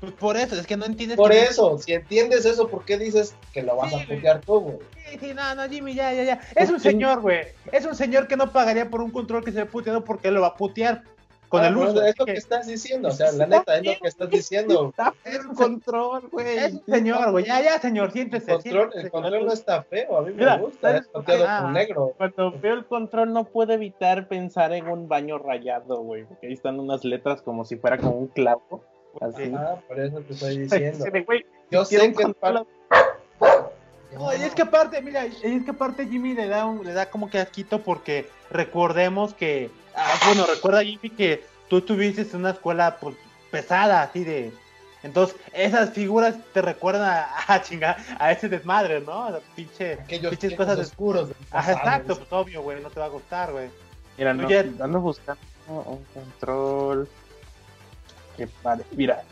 Pues por eso, es que no entiendes. Por que- eso, si entiendes eso, ¿por qué dices que lo vas Sí, a putear tú, güey? Sí, sí, no, no, Jimmy, ya, ya, ya. Es un Sí. señor, güey. Es un señor que no pagaría por un control que se ve puteado porque lo va a putear con Ah, el uso. Es lo que que estás diciendo, o sea, la neta, es lo que estás diciendo. Está Es es un un control, güey. Es un señor, güey. Ya, ya, señor, El siéntese. control, siéntese. el control no está feo, a mí me gusta, ¿sabes es Ah. con negro. Cuando veo el control no puedo evitar pensar en un baño rayado, güey. Porque ahí están unas letras como si fuera como un clavo. Así. Ah, por eso te estoy diciendo. Yo sé que es. No, y es que aparte, mira, y es que aparte Jimmy le da un, le da como que asquito porque recordemos que, ah, bueno, recuerda Jimmy que tú tuviste una escuela pues, pesada, así de, entonces esas figuras te recuerdan a, a chingar, a ese desmadre, ¿no? A pinche, aquellos pinches cosas de oscuros. del Ajá, exacto, pues obvio, güey, no te va a gustar, güey. Mira, no, ando buscando un control que pare. Mira,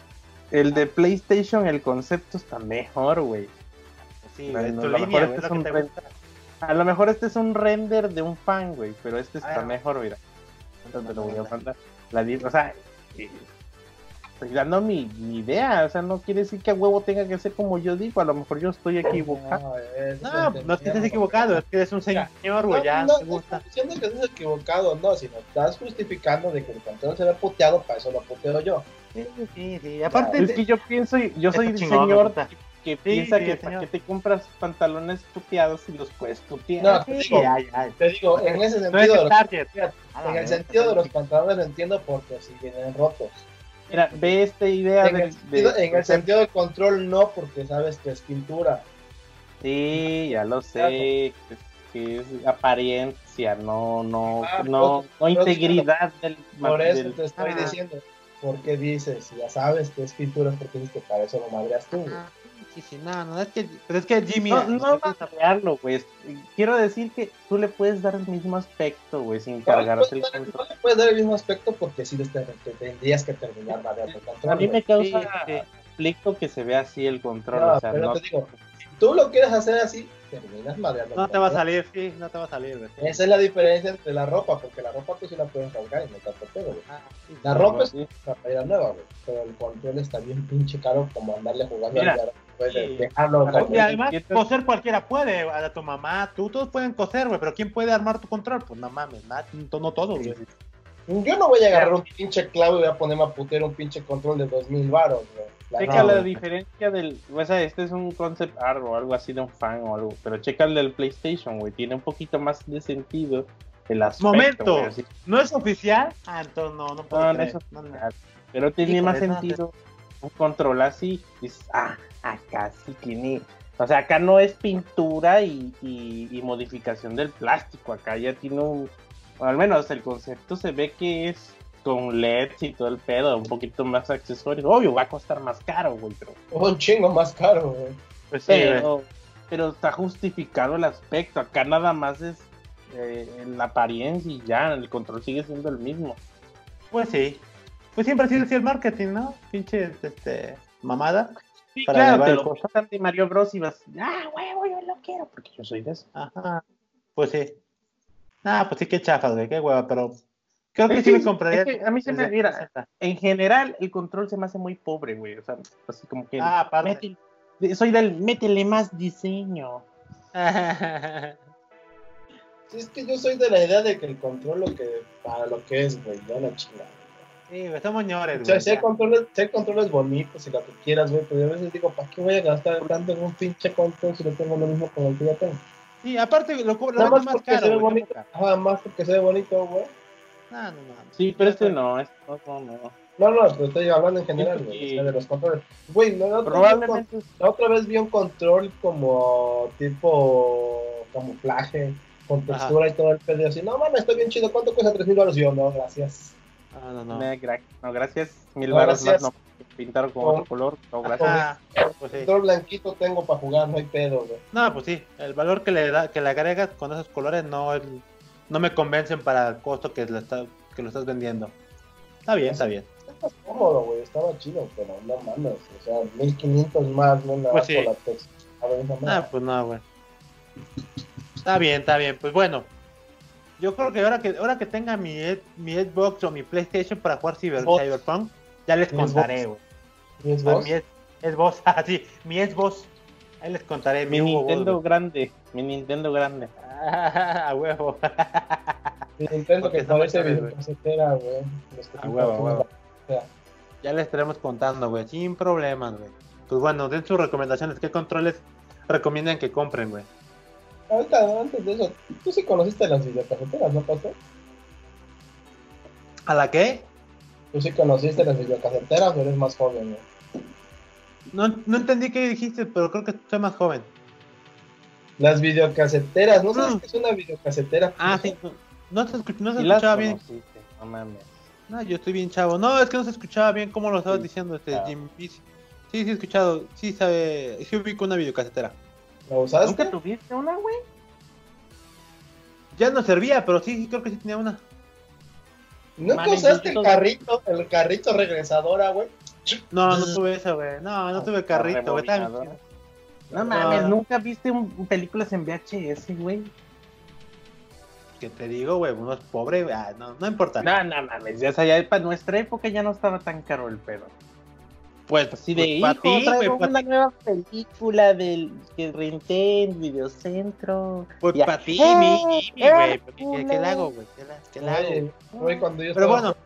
el de PlayStation, el concepto está mejor, güey. Sí, Bueno, güey, a tu lo línea, mejor este es que un te ren- gusta. A lo mejor este es un render de un fan, güey, pero este está Ah, mejor, mira. La di- o sea, eh, estoy dando mi, mi idea, o sea, no quiere decir que a huevo tenga que ser como yo digo, a lo mejor yo estoy equivocado. No, No, no es que estés equivocado, es que eres un señor, güey, ya, no, no te no gusta. diciendo que estés equivocado, no, sino estás justificando de que el control se ve puteado, para eso lo puteo yo. Sí, sí, sí, aparte, Es que yo pienso, y- yo soy chingón, señor. Que, porque piensa sí, que para qué te compras pantalones puteados si los puedes putear. No, te Sí, digo, te digo, en ese No es sentido, de el los- en el sentido de los pantalones lo entiendo porque si vienen rotos. Mira, ve esta idea En del- el, sentido, de- en el sentido del control no, porque sabes que es pintura. Sí, ya lo sé, que es, que es apariencia, no, no, Ah, no, pero- no pero integridad del, Por eso del- te estoy Ah. diciendo. ¿Por qué dices? Ya sabes que es pintura, porque dices que para eso lo madreas tú. Sí, sí, no, no, es que, pero es que Jimmy. No, no madrearlo, güey. Quiero decir que tú le puedes dar el mismo aspecto, güey, sin no, el control. no le puedes dar el mismo aspecto porque si te, te tendrías que terminar madreando el control. A mí me causa conflicto que se vea así el control, No, o sea, pero no... te digo, si tú lo quieres hacer así, terminas madreando el No te va a salir, sí, no te va a salir, güey. Esa es la diferencia entre la ropa, porque la ropa tú sí la puedes rasgar y no tanto pedo, güey. Ah, sí, La sí. ropa es una playera nueva, güey. Pero el control está bien pinche caro como andarle jugando Mira, al diablo, dejarlo como- Y además, ¿Qué te- coser cualquiera puede, a tu mamá, tú, todos pueden coser, güey, pero ¿quién puede armar tu control? Pues no mames, nada, no, no todos, güey. Yo no voy a agarrar un pinche clavo y voy a ponerme a putear un pinche control de 2000 varos, güey. La Checa neta, la güey. diferencia del. O sea, este es un concept art o algo así de un fan o algo. Pero checa el del PlayStation, güey. Tiene un poquito más de sentido el aspecto. Momento. güey. ¿No es oficial? Ah, entonces no, no puedo No, no creer. es No, no. oficial. Pero tiene más no, sentido un control así. Dices, ah, acá sí tiene. O sea, acá no es pintura y, y- y modificación del plástico. Acá ya tiene un. o al menos el concepto se ve que es con LEDs y todo el pedo, un poquito más accesorios. Obvio, va a costar más caro, güey, pero. Un chingo más caro, güey. Pues sí, güey. pero, pero está justificado el aspecto. Acá nada más es eh, la apariencia y ya, el control sigue siendo el mismo. Pues sí. Pues siempre ha sido así el marketing, ¿no? Pinche, este, mamada. Sí, Para claro, te el lo pasan de Mario Bros y vas, ah, huevo, yo lo quiero, porque yo soy de eso. Ajá. Pues sí. Ah, pues sí, qué chafas, güey, qué hueva, pero creo que sí que- me compraría. es que a mí se me- mira, 60. En general, el control se me hace muy pobre, güey. O sea, así como que. Ah, aparte. métele- soy del métele más diseño. Sí, es que yo soy de la idea de que el control lo que para lo que es, güey, no la chingada. Sí, güey, somos ñores, O sea, güey. si hay controles, si hay controles bonitos y lo que quieras, güey, pero yo a veces digo, ¿para qué voy a gastar tanto en un pinche control si lo tengo lo mismo con el que ya tengo? Sí, aparte lo, lo Nada más más porque se caro, ve güey. bonito. ¿cómo Ajá, más porque se ve bonito, güey. No, no, no. Sí, pero este no, este no, no, no. No, no, pero estoy hablando en general, Sí, güey, porque- o sea, de los controles. Güey, no, no, Probablemente. La otra vez vi un control como tipo camuflaje, con textura y todo el pedo. Así, no mames, está bien chido. ¿Cuánto cuesta 3 mil dólares? Y yo, no, gracias. No, no, no. No, gra- no, gracias. Mil No, baros más, gracias. no. Pintaron con No. otro color. No, gracias. Ajá, pues sí. Control blanquito tengo para jugar, no hay pedo, güey. No, pues sí, el valor que le da, que le agregas con esos colores no es- no me convencen para el costo que lo, está, que lo estás vendiendo. Está bien, está bien. Está cómodo, güey. Estaba chido, pero no mames. O sea, 1500 más, no nada Pues sí. por la textura. A ver, no Ah, pues no, güey. Está bien, está bien. Pues bueno, yo creo que ahora que ahora que tenga mi, Ed- mi Xbox o mi PlayStation para jugar Cyber, Xbox. Cyberpunk, ya les Mi contaré, Xbox. güey. ¿Y es Ah, vos? Mi Xbox, ah, sí, mi Xbox. Ahí les contaré. Mi Boss, Nintendo grande. Mi Nintendo grande. A huevo. Mi Nintendo Porque que está muy parece videocasetera, güey. A huevo, a Ya les estaremos contando, güey, sin problemas, güey. Pues bueno, den sus recomendaciones. ¿Qué controles recomiendan que compren, güey? Ahorita, antes de eso, tú sí conociste las videocaseteras, ¿no, Pastor? ¿A la qué? Tú sí conociste las videocaseteras o eres más joven. No, no entendí qué dijiste, pero creo que soy más joven. Las videocaseteras, ¿no sabes Mm. qué es una videocasetera? Ah, sí. No, no se, escuch- no se escuchaba bien. No mames. No, yo estoy bien chavo. No, es que no se escuchaba bien cómo lo estabas Sí, diciendo, este claro. Jim. Sí, sí, sí, he escuchado. Sí, sabe. Sí, ubico una videocasetera. ¿La usaste? ¿Nunca tuviste una, güey? Ya no servía, pero sí, sí, creo que sí tenía una. ¿Nunca usaste el carrito, el carrito regresadora, güey? No, no tuve eso, güey. No, no tuve carrito, güey. No mames, No. ¿nunca viste un, un películas en VHS, güey? ¿Qué te digo, güey? Uno es pobre, güey. Ah, no, no importa. No, no mames, ya, o sea, ya para nuestra época ya no estaba tan caro el pedo. Pues, Así de, pues, hijo, ti, traigo güey, una nueva película del que renté en Videocentro. Pues para ti, ¡Eh, mi, mi, güey. ¿Qué, qué le hago, güey? ¿Qué, le hago? Güey, güey, cuando yo Pero estaba, bueno,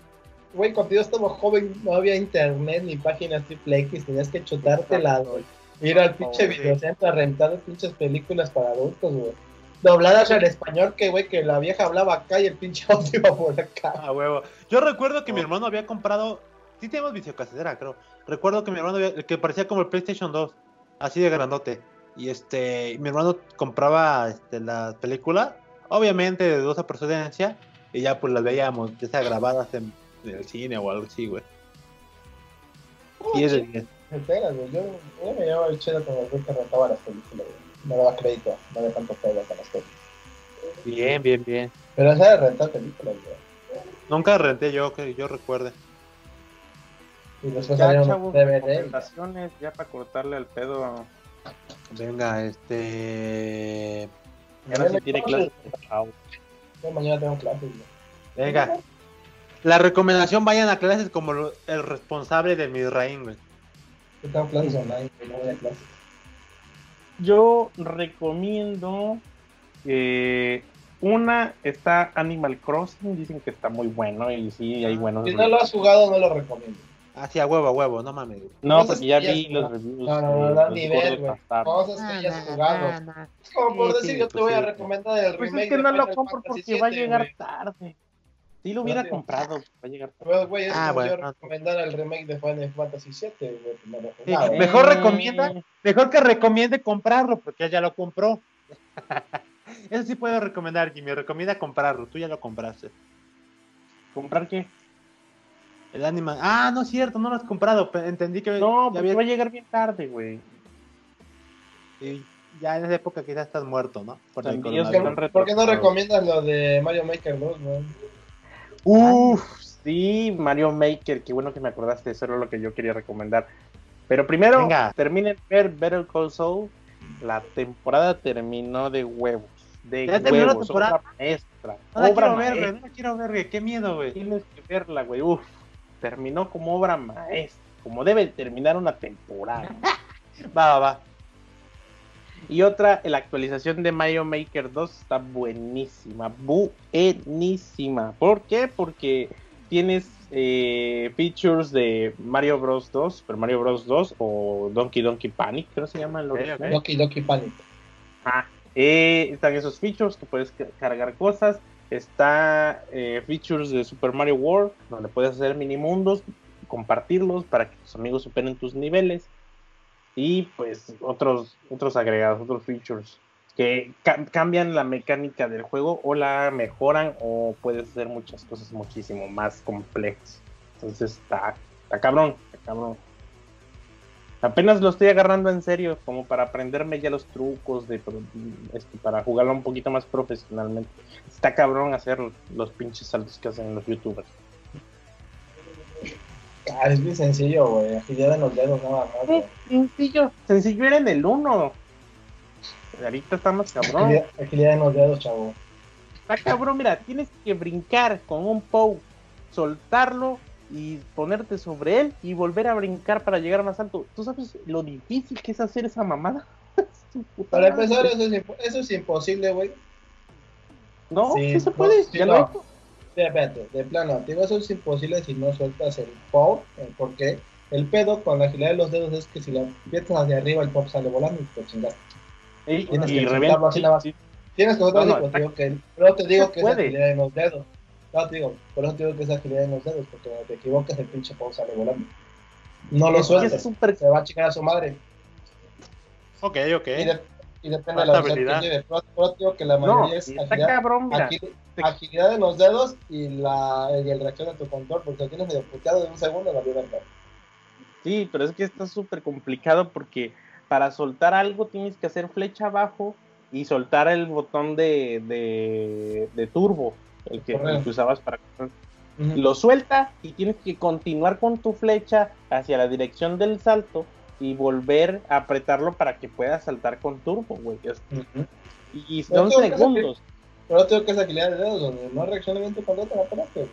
güey, cuando yo estaba joven no había internet ni páginas triple X, tenías que chutarte la, Ir al pinche videocentro a rentar pinches películas para adultos, güey. Dobladas al español, que güey, que la vieja hablaba acá y el pinche audio iba por acá. Ah, huevo. Yo recuerdo que mi hermano había comprado. Sí, tenemos videocasetera, creo. Recuerdo que mi hermano había. que parecía como el PlayStation 2, así de grandote. Y este. Mi hermano compraba este, la película, obviamente de dudosa procedencia, y ya pues las veíamos, ya sea grabadas en, en el cine o algo así, güey. Y es de 10. Espera, güey, yo, yo me llevaba el chido con el güey que rentaba las películas, güey. No daba crédito, no había tanto pedo con las películas. Bien, bien, bien. Pero esa de rentar películas, güey. Nunca renté yo, que yo recuerde. Y después Ya, chavos, DVD. recomendaciones, ya para cortarle al pedo. Venga, este. Y ahora sí tiene clases. Yo mañana tengo clases. Venga. La recomendación, vayan a clases como lo- el responsable de mi raíz, güey. Yo tengo clases online, no voy a clases. Yo recomiendo eh, una está Animal Crossing, dicen que está muy bueno y sí hay buenos. Si no lo has jugado, no lo recomiendo. Hacia huevo, a huevo, no mames. No, porque ya vi los reviews. No, no, no, nivel, gordos güey. Cosas que hayas jugado. Es como por Sí, decir, sí, yo te pues voy a sí. recomendar el Pues remake es que no lo compro porque va a llegar tarde. Si lo hubiera No, comprado, va a llegar tarde. Güey, es Ah, como yo recomendar el remake de Final Fantasy VII, Sí, jugaba. Mejor recomienda. Mejor que recomiende comprarlo, porque ya lo compró. Eso sí puedo recomendar, Jimmy. Recomienda comprarlo. Tú ya lo compraste. ¿Comprar qué? El anima. Ah, no es cierto, no lo has comprado. Entendí que No, ya, porque había- va a llegar bien tarde, güey. y ya en esa época quizás estás muerto, ¿no? Por el están ¿Por qué no recomiendas lo de Mario Maker 2, güey? Uf, sí, Mario Maker, qué bueno que me acordaste, eso era lo que yo quería recomendar. Pero primero, Venga. terminen de ver Better Call Saul. La temporada terminó de huevos. De ¿Ya terminó la huevos, temporada? obra maestra. No la obra quiero ver, maestra. güey. No la quiero ver, güey. Qué miedo, güey. Tienes que verla, güey. Uf, terminó como obra maestra, como debe terminar una temporada. Va, va, va. Y otra, la actualización de Mario Maker 2 está buenísima, buenísima. ¿Por qué? Porque tienes eh, features de Mario Bros 2, Super Mario Bros 2 o Donkey Donkey Panic, creo que se llama el Ok, original. ok. Loki Loki Panic. Ah, eh, están esos features que puedes ca- cargar cosas. Está eh, features de Super Mario World, donde puedes hacer mini mundos, compartirlos para que tus amigos superen tus niveles. Y pues otros, otros agregados, otros features que ca- cambian la mecánica del juego o la mejoran o puedes hacer muchas cosas muchísimo más complejas. Entonces está, está cabrón, está cabrón. Apenas lo estoy agarrando en serio, como para aprenderme ya los trucos de pro- este, para jugarlo un poquito más profesionalmente. Está cabrón hacer los pinches saltos que hacen los youtubers. Ah, es bien sencillo, güey. Agilidad en los dedos, nada más, güey. Sencillo, sencillo era en el 1. Ahorita está más cabrón. Agilidad, agilidad en los dedos, chavo. Está cabrón, mira, tienes que brincar con un POW, soltarlo y ponerte sobre él y volver a brincar para llegar más alto. ¿Tú sabes lo difícil que es hacer esa mamada? Para empezar, eso es, impo- eso es imposible, güey. No, sí, Sí, se puede, ya no. lo he hecho. De plano, te digo, eso es imposible si no sueltas el pop, porque el pedo con la agilidad de los dedos es que si la aprietas hacia arriba, el pop sale volando y te chingas. Y, Tienes y que revienta, así sí, nada más. sí. Tienes que No, no, pues, digo que, pero te digo que es puede. agilidad en los dedos. No, te digo, por eso te digo que es agilidad en los dedos, porque cuando te equivocas, el pinche pop sale volando. No lo Es es sueltes, súper se va a chingar a su madre. Ok, ok. Y, de- y depende de Falta la velocidad habilidad. que lleve. Pero, digo que la No, mayoría es y está agilidad, cabrón, agil- agilidad en los dedos y la y el reacción de tu control, porque lo tienes medio puteado de un segundo, la vida Sí, pero es que está súper complicado porque para soltar algo tienes que hacer flecha abajo y soltar el botón de, de, de turbo, el que, el que usabas para correr. Lo suelta y tienes que continuar con tu flecha hacia la dirección del salto y volver a apretarlo para que puedas saltar con turbo, güey. Es- Y son tengo segundos. Pero te digo que es agilidad de dedos, donde no reacciona bien tu te la pelaste, güey.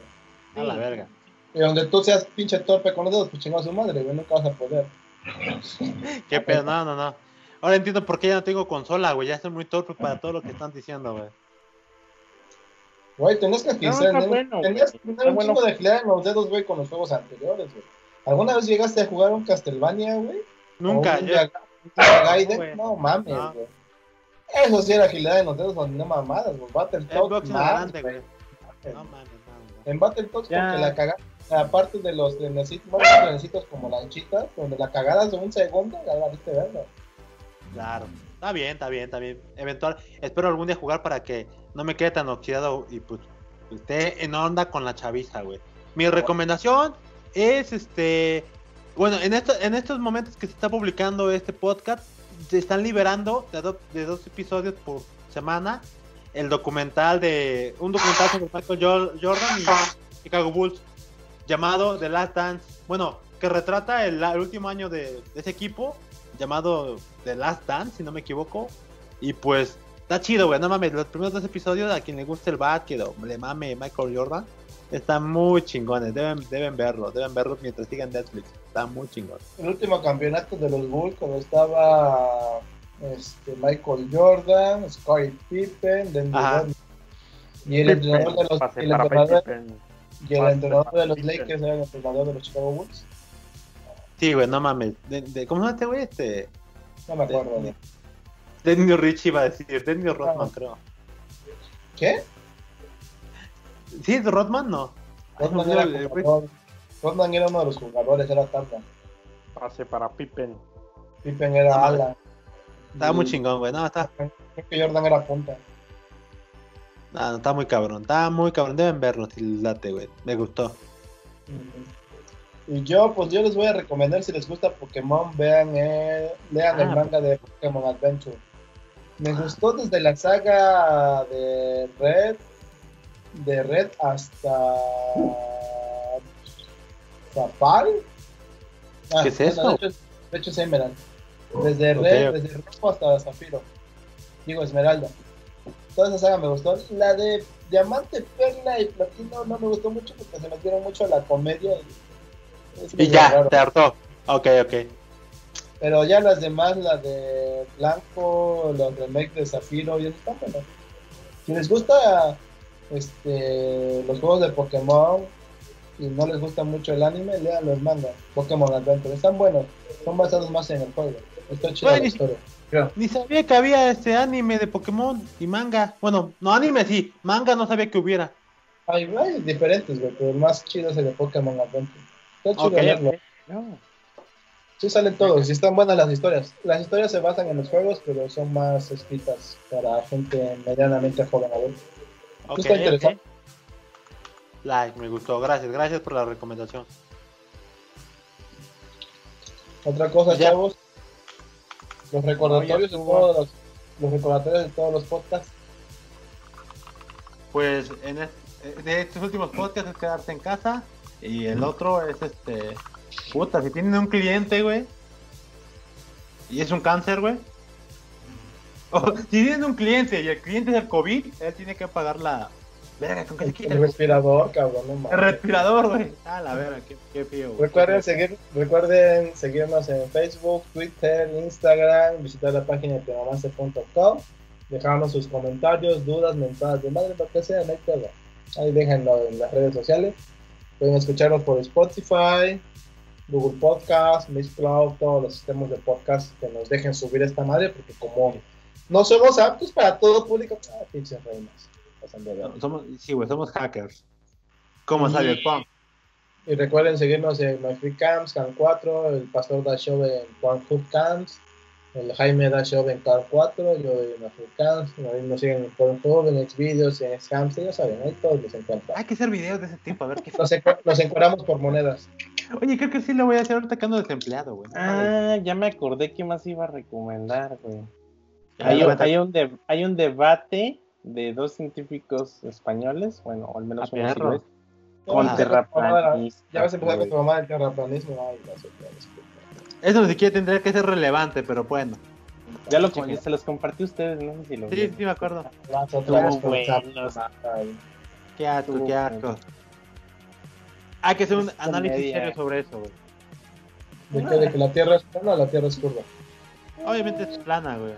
A la verga. Y donde tú seas pinche torpe con los dedos, pues chingado a su madre, güey, nunca vas a poder. Qué pedo, no, no, no. Ahora entiendo por qué ya no tengo consola, güey. Ya estoy muy torpe para todo lo que están diciendo, güey. Güey, tenés que agilizar, bueno, tenías que tener un bueno. chingo de agilidad en los dedos, güey, con los juegos anteriores, güey. ¿Alguna vez llegaste a jugar un Castlevania, güey? Nunca. Un, yo- Dia- Gaiden, no mames, No. güey. Eso sí era agilidad de los dedos, no mamadas, güey. Battletoads más, güey. güey. No mames, no. En Battletoads Ya. porque la cagada, aparte de los trenecitos, no los trenecitos como lanchitas, donde la cagada de un segundo, ya la viste verga. Claro. Está bien, está bien, está bien. Eventual, espero algún día jugar para que no me quede tan oxidado y pues esté en onda con la chaviza, güey. Mi recomendación es este. Bueno, en, esto, en estos momentos que se está publicando este podcast, se están liberando de, do- de dos episodios por semana el documental de. Un documental sobre Michael Jo- Jordan y Chicago Bulls llamado The Last Dance. Bueno, que retrata el, el último año de, de ese equipo llamado The Last Dance, si no me equivoco. Y pues está chido, güey. No mames, los primeros dos episodios a quien le guste el básquet o le mame Michael Jordan, están muy chingones. Deben, deben verlo, deben verlo mientras sigan Netflix. Está muy chingón. El último campeonato de los Bulls, cuando estaba este, Michael Jordan, Scottie Pippen, Denver y el entrenador de los, el entrenador, y el entrenador de los. Lakers era el entrenador de los Chicago Bulls. Sí, güey, no mames. De, de- ¿Cómo se llama este güey? Este. No me acuerdo. De- Denny Rich iba a decir. Denny Rodman, creo. ¿Qué? ¿Sí es Rodman? No. Ay, Rodman no, era, jugador. Rodman era uno de los jugadores, era tabla. Pase para Pippen. Pippen era No, ala. Estaba muy chingón, güey. No, está, Creo que Jordan era punta. no, no, está muy cabrón. Está muy cabrón. Deben verlo si les late, güey. Me gustó. Y yo, pues yo les voy a recomendar si les gusta Pokémon, vean, eh, lean el Ah, manga de Pokémon Adventure. Me gustó desde la saga de Red, de Red hasta Zapal. Ah, ¿Qué es bueno, eso? De hecho, de hecho es Emerald. Desde Red, desde Rojo hasta Zafiro. Digo, Esmeralda. Toda esa saga me gustó. La de Diamante, Perla y Platino no me gustó mucho porque se metieron mucho a la comedia. Y, es Y ya, raro. te hartó. Ok, ok. Pero ya las demás, la de Blanco, los remakes de Zafiro, ya no están buenas. Si les gusta este, los juegos de Pokémon y no les gusta mucho el anime, lean los mangas, Pokémon Adventure. Están buenos, son basados más en el juego. Está chida Bueno, la y- historia. Ni sabía que había este anime de Pokémon y manga. Bueno, no anime sí, manga no sabía que hubiera. Hay, hay diferentes, güey, pero el más chido es el de Pokémon Adventure. Está chido Ok, leerlo. No. Sí salen todos y están buenas las historias. Las historias se basan en los juegos, pero son más escritas para gente medianamente joven a ver. Está interesante. Like, me gustó. Gracias, gracias por la recomendación. Otra cosa, Ya. chavos. Los recordatorios de No, ya todos los, los recordatorios de todos los podcasts. Pues en es- de estos últimos podcasts es quedarse en casa. Y el otro es este. Puta, si tienen un cliente, güey. Y es un cáncer, güey. Si tienen un cliente y el cliente es el COVID, él tiene que pagar la. Verga, ¿con qué se quita El respirador, cabrón, no el respirador, güey? Ah, la verga, qué, qué feo. güey. Recuerden, seguir, recuerden seguirnos en Facebook, Twitter, Instagram, visitar la página de tenomance.com, dejarnos sus comentarios, dudas, mentadas de madre, lo que sea, no hay. Ahí déjenlo en las redes sociales. Pueden escucharnos por Spotify, Google Podcast, Mixcloud, todos los sistemas de podcast que nos dejen subir esta madre, porque como no somos aptos para todo público, ah, pinches reinas. somos, sí, güey, somos hackers. Como Y- Cyberpunk. Y recuerden seguirnos en MyFreeCamps, Cam 4, el Pastor da Show en Pornhub Camps, el Jaime da Show en Cam 4, yo en ahí nos siguen en Pornhub, en Xvideos, en Xcamps, ya saben, ahí todos los encuentran. Hay que hacer videos de ese tipo, a ver qué. Nos, encu- nos encuadramos por monedas. Oye, creo que sí lo voy a hacer ahorita que ando desempleado, güey. Ah, ya me acordé que más iba a recomendar, güey. Hay, un- hay, un de- hay un debate de dos científicos españoles, bueno, o al menos Ah, uno con Ya vas a empezar con tu mamá- terraplanistas. Ya vas a empezar con tu mamá del terraplanismo. Ay, gracias, gracias. Eso ni siquiera tendría que ser relevante, pero bueno. Ya lo se los compartí a ustedes, no sé si lo Sí, vieron. sí, me acuerdo. Qué asco, qué asco. Hay que hacer un Es análisis serio sobre eso, güey. ¿De qué? ¿De que la Tierra es plana o la Tierra es curva? Obviamente es plana, güey.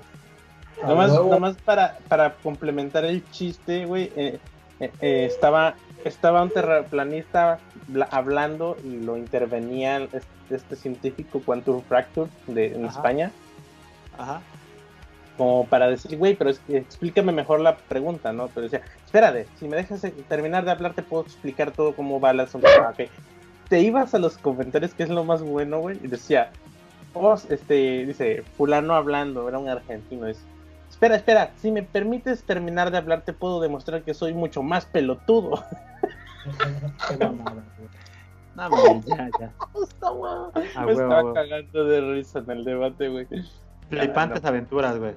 Ah, Nomás, luego- nomás para, para complementar el chiste, güey, eh, eh, eh, estaba, estaba un terraplanista bla- hablando y lo intervenía este, este científico Quantum Fracture de, en Ajá. España Ajá. como para decir, güey, pero explícame mejor la pregunta, ¿no? Pero decía, espérate, si me dejas terminar de hablar, te puedo explicar todo cómo va el asunto. Ah, ok. Te ibas a los comentarios, que es lo más bueno, güey, y decía, oh, este, dice, fulano hablando, era un argentino, es, espera, espera, si me permites terminar de hablar, te puedo demostrar que soy mucho más pelotudo. No, güey, ya, ya. Está me estaba huevo. cagando de risa en el debate, güey. Flipantes Ah, aventuras, güey.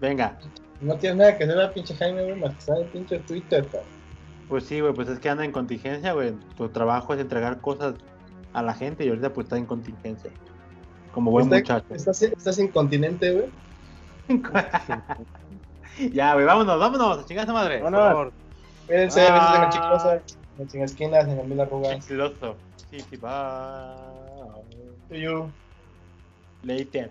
Venga. No tienes nada que hacer a pinche Jaime, güey, más que estar en pinche Twitter, cabrón. Pues sí, güey, pues es que anda en contingencia, güey. Tu trabajo es entregar cosas a la gente y ahorita pues está en contingencia. Como buen Está- muchacho. Estás, estás incontinente, güey. ya, güey, vámonos, vámonos, a chingar a esa madre. por Vámonos. favor. Cuídense, besos en la Ah. chicosa, en sin esquinas, en el mil arrugas. Chicloso. Sí, sí, bye. To you. Later.